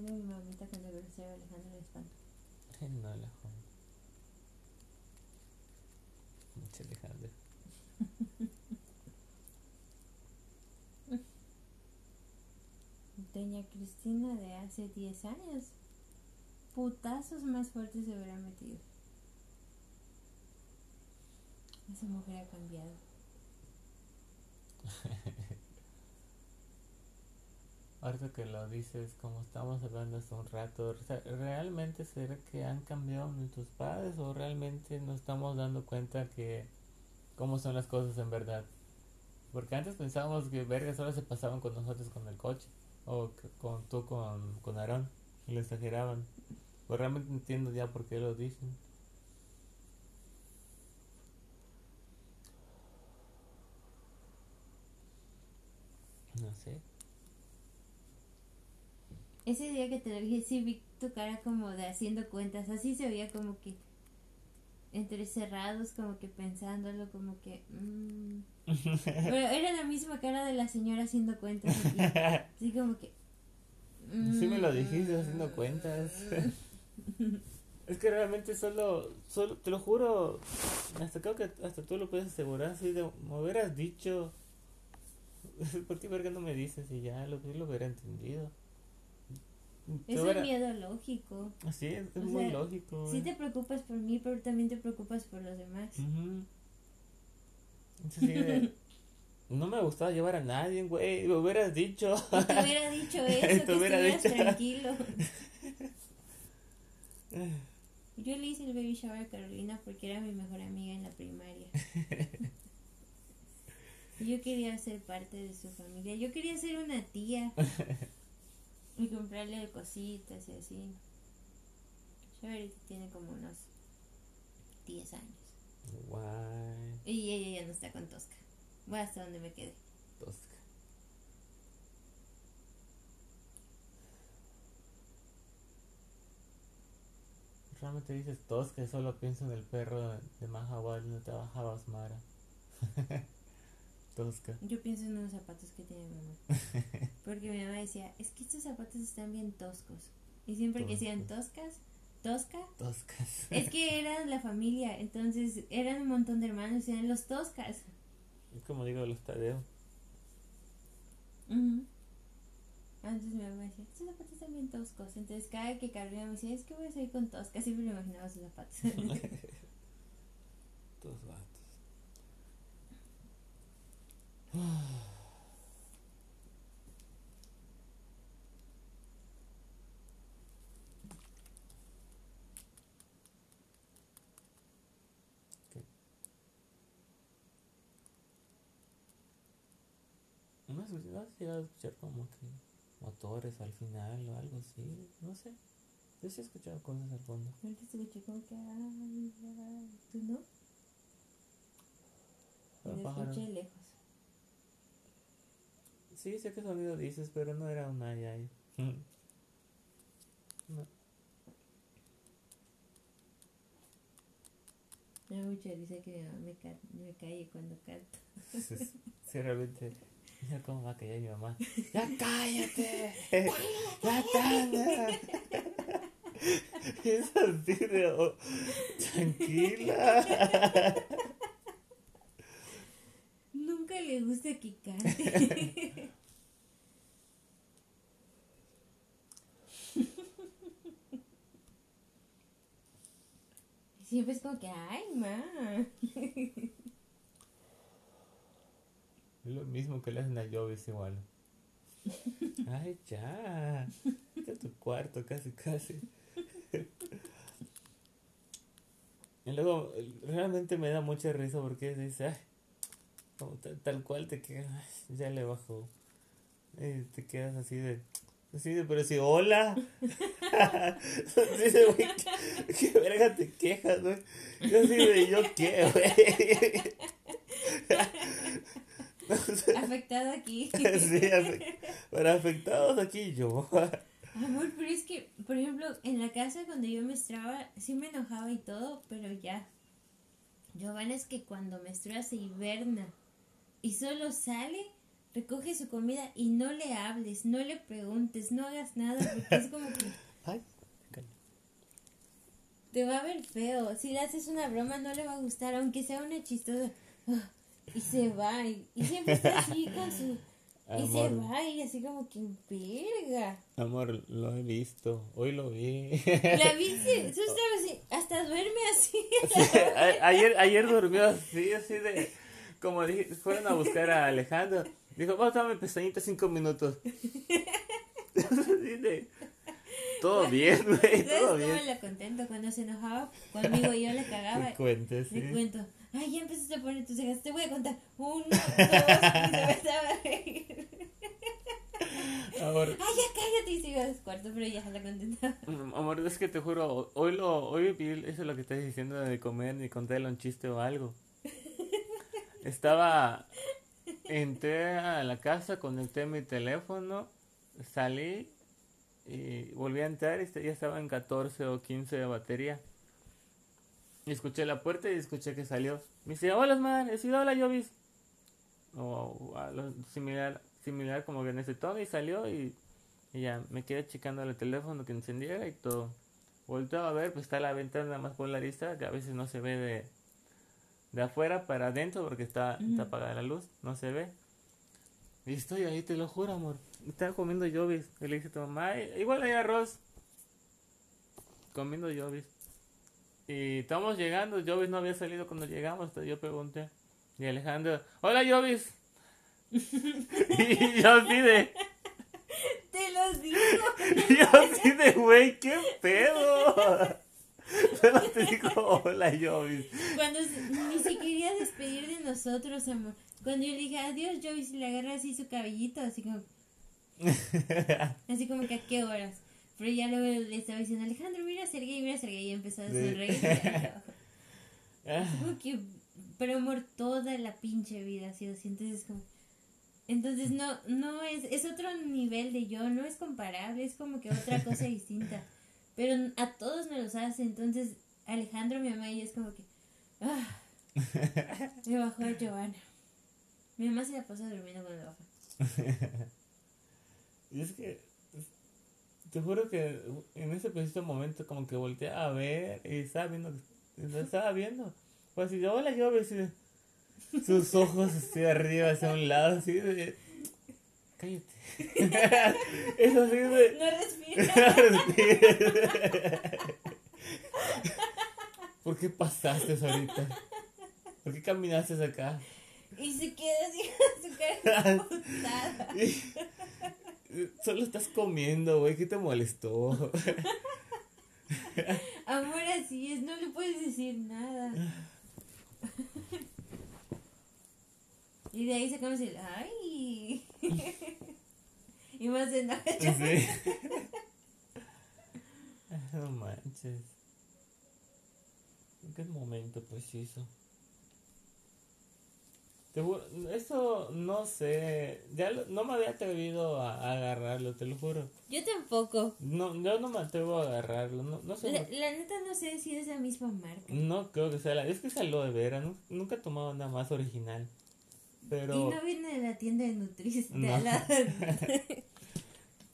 Viendo mi mamita cuando el grosero Alejandro el espanto. No, la joven. Mucho Alejandro. Doña Cristina de hace 10 años. Putazos más fuertes se hubiera metido. Esa mujer ha cambiado. Ahorita que lo dices, como estamos hablando hace un rato, ¿realmente será que han cambiado nuestros padres o realmente nos estamos dando cuenta que cómo son las cosas en verdad? Porque antes pensábamos que vergas solo se pasaban con nosotros con el coche o con tú con, con Aarón y lo exageraban. Pues realmente entiendo ya por qué lo dicen. No sé. Ese día que te lo dije, sí vi tu cara como de haciendo cuentas. Así se veía como que entre cerrados, como que pensándolo, como que. mm. Pero era la misma cara de la señora haciendo cuentas. Así, así como que. Sí me lo mm, dijiste haciendo cuentas. es que realmente solo, solo, te lo juro, hasta creo que hasta tú lo puedes asegurar, si de, me hubieras dicho, ¿por qué verga no me dices? Y ya, lo hubiera entendido. Es un miedo lógico. Así es, es O muy sea, lógico. Sí eh. te preocupas por mí, pero también te preocupas por los demás. Es así de, no me gustaba llevar a nadie, güey, me hubieras dicho. Y te hubiera dicho eso, Te que hubiera estuvieras dicho. tranquilo. Yo le hice el baby shower a Carolina porque era mi mejor amiga en la primaria. Yo quería ser parte de su familia. Yo quería ser una tía. Y comprarle cositas y así. Yo ahorita tiene como unos 10 años. Guay, Y ella ya no está con Tosca. Voy hasta donde me quede. tosca. Realmente dices tosca, solo pienso en el perro de Mahahual donde trabajabas, Mara. tosca. Yo pienso en unos zapatos que tiene mi mamá. Porque mi mamá decía, es que estos zapatos están bien toscos. Y siempre que decían toscas, tosca, Toscas. es que eran la familia. Entonces eran un montón de hermanos y eran los toscas. Es como digo los Tadeo. Entonces mi mamá decía, estos zapatos están bien toscos. Entonces cada que Carolina me decía, es que voy a salir con tosca. Siempre me imaginaba sus zapatos. Tus gatos. No has, no has llegado a escuchar como que motores al final o algo así, no sé. Yo sí he escuchado cosas al fondo. Ahorita se escuché como que, ay, ay, ¿tú no? Pero Lo pájaro. escuché lejos. Sí, sé qué sonido dices, pero no era un ay ay. No. Da mucha risa que mi mamá me, ca- me calle cuando canto. Sí, realmente. Mira cómo va a callar mi mamá. ¡Ya cállate! ¡Ya cállate! Es así de. oh, tranquila. Nunca le gusta que cante. Siempre es como que, ay, ma. Es lo mismo que le hacen a Jovis igual. Ay, ya. A tu cuarto, casi, casi. Y luego, realmente me da mucha risa porque dice, ay, como tal, cual te quedas, ay, ya le bajó. Y te quedas así de, así de, pero si, hola. así de, güey, ¿qué, qué verga te quejas, güey? Yo así de, ¿yo qué, güey? Afectado aquí. Sí, para afectados aquí yo. Amor, pero es que, por ejemplo, en la casa cuando yo menstruaba, sí me enojaba y todo, pero ya. Giovanna es que cuando menstrua se hiberna y solo sale recoge su comida y no le hables, no le preguntes, no hagas nada, porque es como que Ay, te va a ver feo. Si le haces una broma no le va a gustar, aunque sea una chistosa. Y se va, y, y siempre está así con su... Y se va, y así como que verga. amor, lo he visto. Hoy lo vi. La viste, tú así, hasta duerme así. Ayer, ayer durmió así, así de. Como dije, fueron a buscar a Alejandro. Dijo, vamos a darme pestañita cinco minutos. Todo bien, güey, ¿Sabes todo bien. contento? Cuando se enojaba conmigo y yo le cagaba. Cuentes, Le sí. cuento, ay, ya empezaste a poner tus cejas, te voy a contar. Uno, dos, y se empezaba a reír. Amor, Ay, ya cállate y se iba a su cuarto, pero ya la contentaba. mm, amor, es que te juro, hoy lo, hoy vi eso es lo que estás diciendo de comer ni contarle un chiste o algo. Estaba, entré a la casa, conecté mi teléfono, salí y volví a entrar y ya estaba en 14 o 15 de batería. Y escuché la puerta y escuché que salió. Me dice, hola, he sido hola, Jovis. O algo similar, similar como que en ese tono y salió y, y ya me quedé checando el teléfono que encendiera y todo. Volteo a ver, pues está la ventana más polarizada que a veces no se ve de, de afuera para adentro porque está, está apagada la luz, no se ve. Y estoy ahí, te lo juro, amor. Estaba comiendo Jovis. Y le dije a tu mamá, "Ay, igual hay arroz. Comiendo Jovis. Y estamos llegando, Jovis no había salido cuando llegamos, entonces yo pregunté. Y Alejandro, hola Jovis. y yo así de, Te los digo. y yo así de, güey, qué pedo. Solo te dijo, hola Jovis. Cuando ni se quería despedir de nosotros, amor. Cuando yo le dije adiós, y le agarré así su cabellito, así como, así como que a qué horas. Pero ya luego le estaba diciendo, Alejandro, mira a Sergey, mira a Sergey, y empezó a sonreír. Que, pero amor, toda la pinche vida ha sido así. Entonces, como, entonces no, no es, es otro nivel de yo, no es comparable, es como que otra cosa distinta. Pero a todos nos los hace. Entonces, Alejandro, mi mamá, y es como que, ah, me bajó a Giovanna. Mi mamá se la pasa durmiendo cuando baja. Y es que, te juro que en ese preciso momento como que volteé a ver y estaba viendo, estaba viendo. Pues así, de, hola Jovis, y de- sus ojos así arriba, hacia un lado, así de, cállate. Eso así de, No respira. ¿por qué pasaste ahorita? ¿Por qué caminaste acá? Y se queda así con su cara. Solo estás comiendo, güey, ¿qué te molestó? Amor, así es, no le puedes decir nada. Y de ahí sacamos el ¡ay! y más de nada. Sí. No manches. ¿En qué momento? Te juro, eso no sé. Ya lo- no me había atrevido a, a agarrarlo, te lo juro. Yo tampoco. No, yo no me atrevo a agarrarlo. No, no sé. La, la neta no sé si es la misma marca. No creo que sea la. Es que es aloe vera. nu- nunca he tomado nada más original. Pero. Y no viene de la tienda de Nutris de No. lado.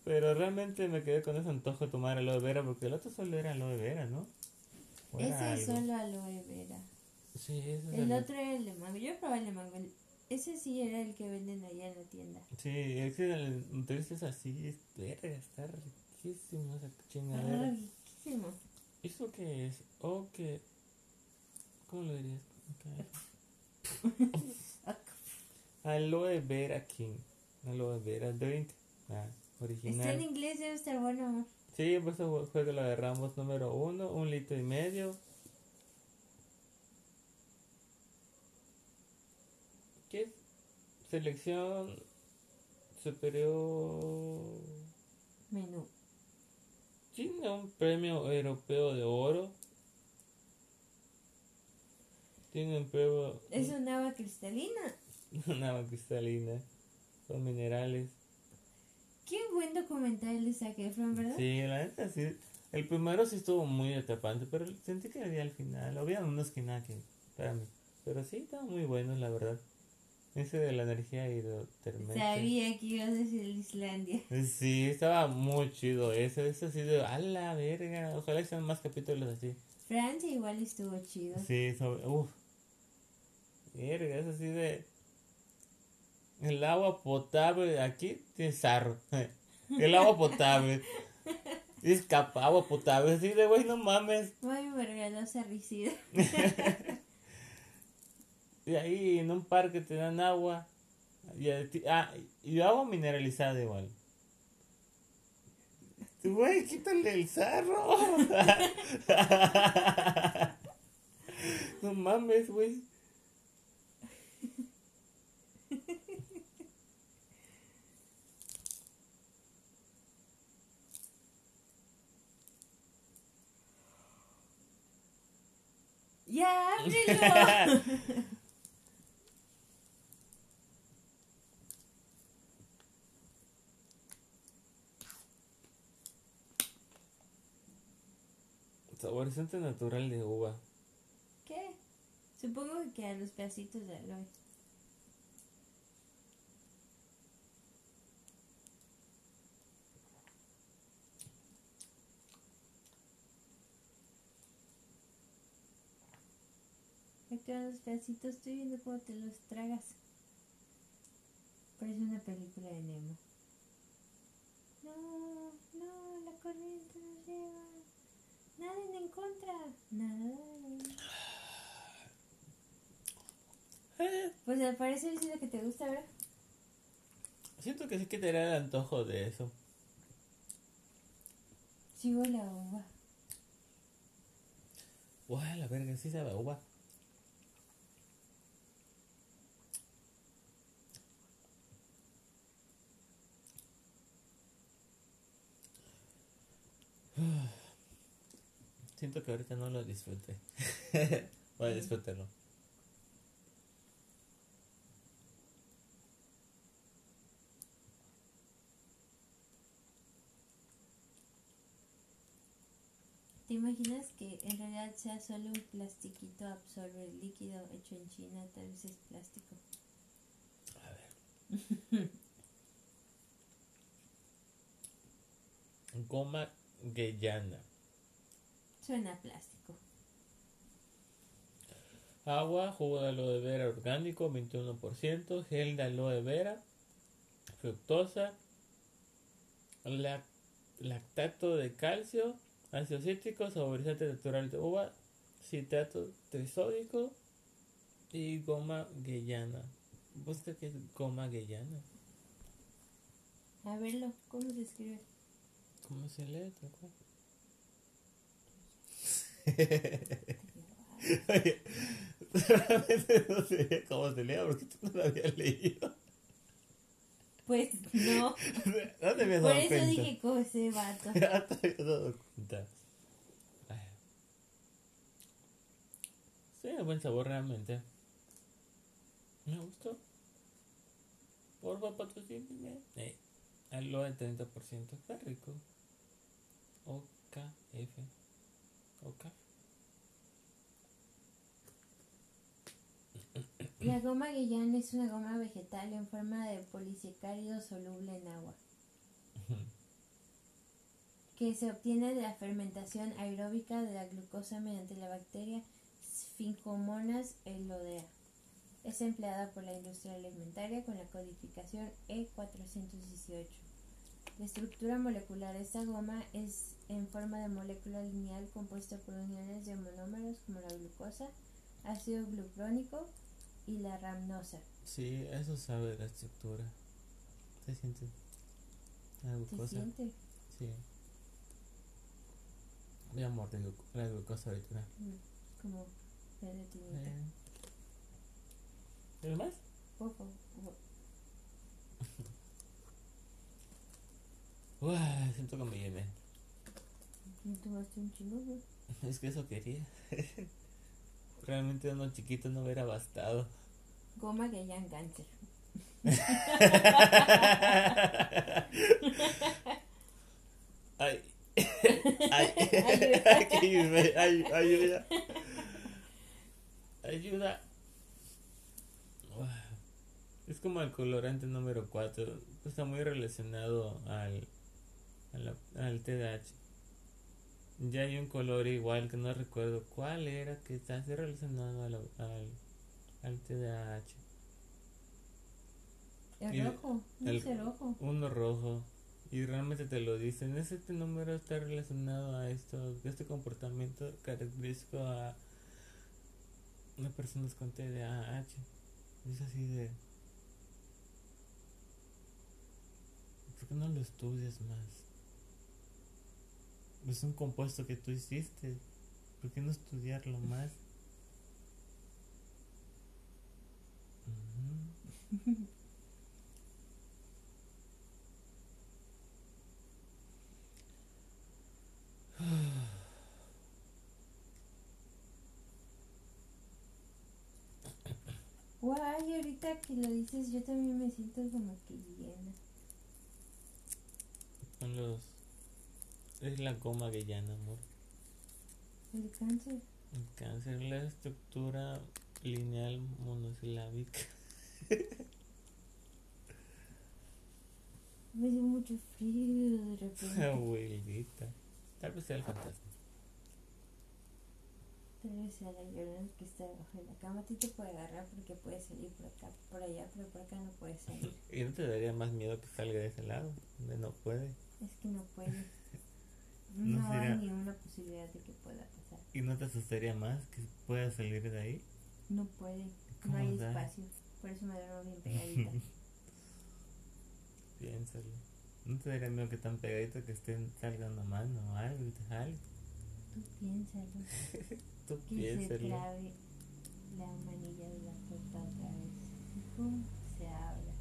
Pero realmente me quedé con ese antojo de tomar aloe vera porque el otro solo era aloe vera, ¿no? ¿O era Ese es solo aloe vera. Sí, ese es El otro era el de mango. Yo probé el de mango. Ese sí era el que venden allá en la tienda. Sí, es que el es así, es verga, está riquísimo esa chingadera. Riquísimo. ¿Eso qué es? ¿O qué? ¿Cómo lo dirías? Ok. Aloe Vera King. Aloe Vera Drink. Ah, Está en original. inglés, debe estar bueno. Sí, fue que lo agarramos número uno, un litro y medio. ¿Qué es? Selección superior. Menú. Tiene un premio europeo de oro. Tiene un premio. Es un agua cristalina. Una agua cristalina. Con minerales. Qué buen documental de Zac Efron, ¿verdad? Sí, la neta sí. El primero sí estuvo muy atrapante, pero sentí que había al final. Había unos que nada que. Para mí. Pero sí, estaban muy buenos, la verdad. Ese de la energía hidrotermal. Sabía que ibas a decir Islandia. Sí, estaba muy chido eso. Eso así de, a la verga. Ojalá sean más capítulos así. Francia igual estuvo chido. Sí, sobre, uff. Verga, es así de. El agua potable aquí tiene sarro. El agua potable. Es capa, agua potable. Así de, güey, no mames. Ay, me regaló sarricida. Y ahí en un parque te dan agua. Y, ah, y agua mineralizada igual. Güey, quítale el sarro. no mames, güey. ¡Ya, ábrelo! Saborizante natural de uva. ¿Qué? Supongo que quedan los pedacitos de aloe. Los pedacitos, estoy viendo cómo te los tragas. Parece una película de Nemo. No, no, la corriente nos lleva. Naden en contra. Nada. Eh, Pues al parecer es lo que te gusta, ¿verdad? siento que sí que te da el antojo de eso. Sigo la uva. Guau, la verga, sí sabe a uva. Siento que ahorita no lo disfruté. Voy a disfrutarlo. ¿Te imaginas que en realidad sea solo un plastiquito absorbe el líquido hecho en China? Tal vez es plástico. A ver. Goma Guayana. Suena plástico. Agua, jugo de aloe vera orgánico, 21%, gel de aloe vera, fructosa, lac- lactato de calcio, ácido cítrico, saborizante natural de uva, citrato trisódico y goma guayana. ¿Busca qué es goma guayana? A verlo, ¿cómo se escribe? ¿Cómo se lee? tal cual? Oye, realmente no sé cómo se lee porque tú no lo habías leído. Pues no. No te habías Por dado eso cuenta. dije como ese vato. Ya te habías dado cuenta. Ay. Sí, buen sabor realmente. Me gustó. Por patrocíname. Eh, aloe 30%. Está rico. OKF. OK. La goma guayana es una goma vegetal en forma de polisacárido soluble en agua. que se obtiene de la fermentación aeróbica de la glucosa mediante la bacteria Sphingomonas elodea. Es empleada por la industria alimentaria con la codificación E418. La estructura molecular de esta goma es en forma de molécula lineal compuesta por uniones de monómeros como la glucosa, ácido glucrónico y la ramnosa. Sí, eso sabe de la estructura. Se siente la ¿Se glucosa. siente? Sí. Voy a morder glu- la glucosa ahorita. Mm, Como gelatinita. Eh. ¿Tienes más? Favor. Uah, siento que me llené. ¿No tomaste un chingo? Es que eso quería. Realmente uno chiquito no hubiera bastado. Goma que ya cáncer. Ay. Ay. Ayuda. Ay, ayuda. Ayuda. Es como el colorante número 4. Está muy relacionado al, al, al TDAH. Ya hay un color igual que no recuerdo cuál era que está relacionado al, al, al TDAH. El rojo, el, rojo. Uno rojo. Y realmente te lo dicen. Este número está relacionado a esto, este comportamiento característico a una persona con TDAH. Es así de... ¿Por qué no lo estudias más? Es un compuesto que tú hiciste. ¿Por qué no estudiarlo más? Guay, ahorita que lo dices, yo también me siento como que llena. Los. Es la goma llana, amor. El cáncer. El cáncer, la estructura lineal monosilábica. me dio mucho frío de repente. Abuelita. Tal vez sea el fantasma. Tal vez sea la llorona que está debajo de la cama. A ti te puede agarrar porque puede salir por acá, por allá, pero por acá no puede salir. ¿Y no te daría más miedo que salga de ese lado? Donde no puede. Es que no puede. No, hay ni una posibilidad de que pueda pasar. ¿Y no te asustaría más que pueda salir de ahí? No puede. No hay espacio. Por eso me duermo bien pegadita. Piénsalo. ¿No te daría miedo que tan pegadito que estén salgando mal o algo y te jale? Tú piénsalo. Tú que piénsalo. se trabe la manilla de la puerta otra vez. Y pum, se abra.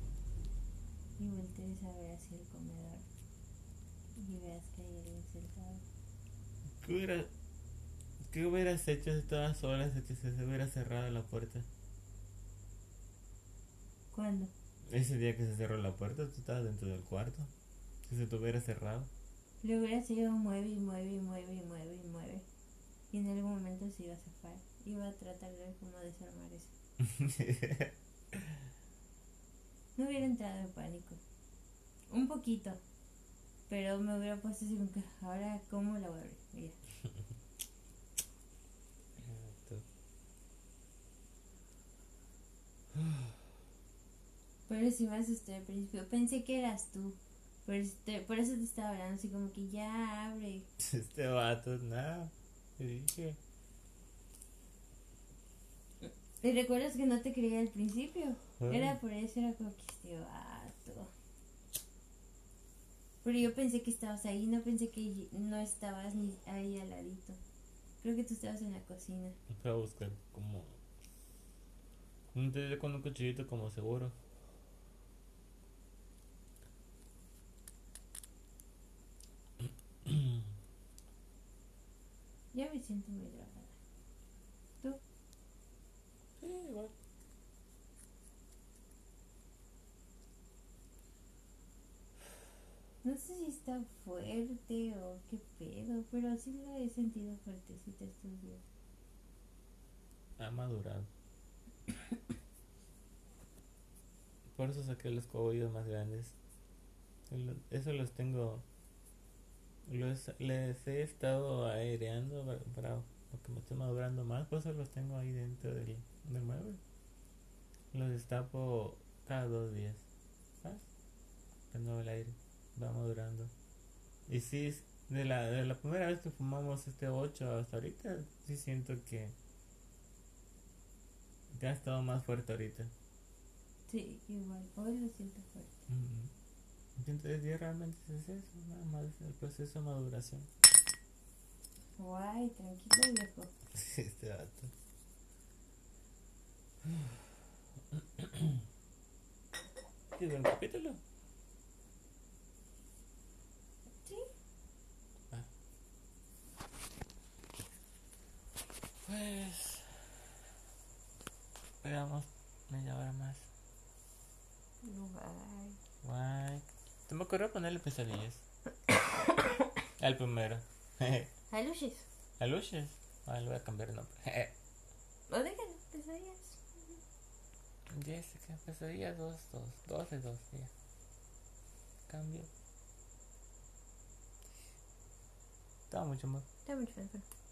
Y voltees a ver hacia el comedor. Y veas que hay alguien sentado. ¿Qué, hubiera, ¿Qué hubieras hecho si estabas sola si se hubiera cerrado la puerta? ¿Cuándo? Ese día que se cerró la puerta, tú estabas dentro del cuarto. Si se te hubiera cerrado. Le hubiera seguido mueve y mueve y mueve y mueve y mueve. Y en algún momento se iba a zafar. Iba a tratar de ver cómo desarmar eso. no hubiera entrado en pánico. Un poquito. Pero me hubiera puesto así que, ahora, ¿cómo la voy a abrir? Mira. Pero si me asusté al principio. Pensé que eras tú. Por, este, por eso te estaba hablando así como que ya abre. Este vato, nada. dije. ¿Te recuerdas que no te creía al principio? Era por eso, era como que este vato. Pero yo pensé que estabas ahí, no pensé que no estabas ni ahí al ladito. Creo que tú estabas en la cocina. Voy a buscar como... Un tele con un cuchillito como seguro. Ya me siento muy drogada. ¿Tú? Sí, igual. No sé si está fuerte o qué pedo, pero sí lo he sentido fuertecita estos días. Ha madurado. Por eso saqué los cogollos más grandes. Eso los tengo los, les he estado aireando para, que me esté madurando más, por eso los tengo ahí dentro del, del mueble. Los destapo cada dos días. ¿sabes? el aire va madurando. Y sí, de la, de la primera vez que fumamos este 8 hasta ahorita, sí siento que, que ha estado más fuerte ahorita. Sí, igual, hoy lo siento fuerte. Entonces, día realmente es eso, nada más el proceso de maduración. Guay, tranquilo, viejo. este vato. ¿Qué buen capítulo? Pues. Esperamos media hora más. Guay. Guay. Te me ocurrió ponerle pesadillas. Al primero. A Luches. ¿A Luches? Ah, le voy a cambiar el nombre. o déjalo, pesadillas. Jessica, pues sería 2, 2, 12, 2, ya. Cambio. Está mucho más. Está mucho más bueno.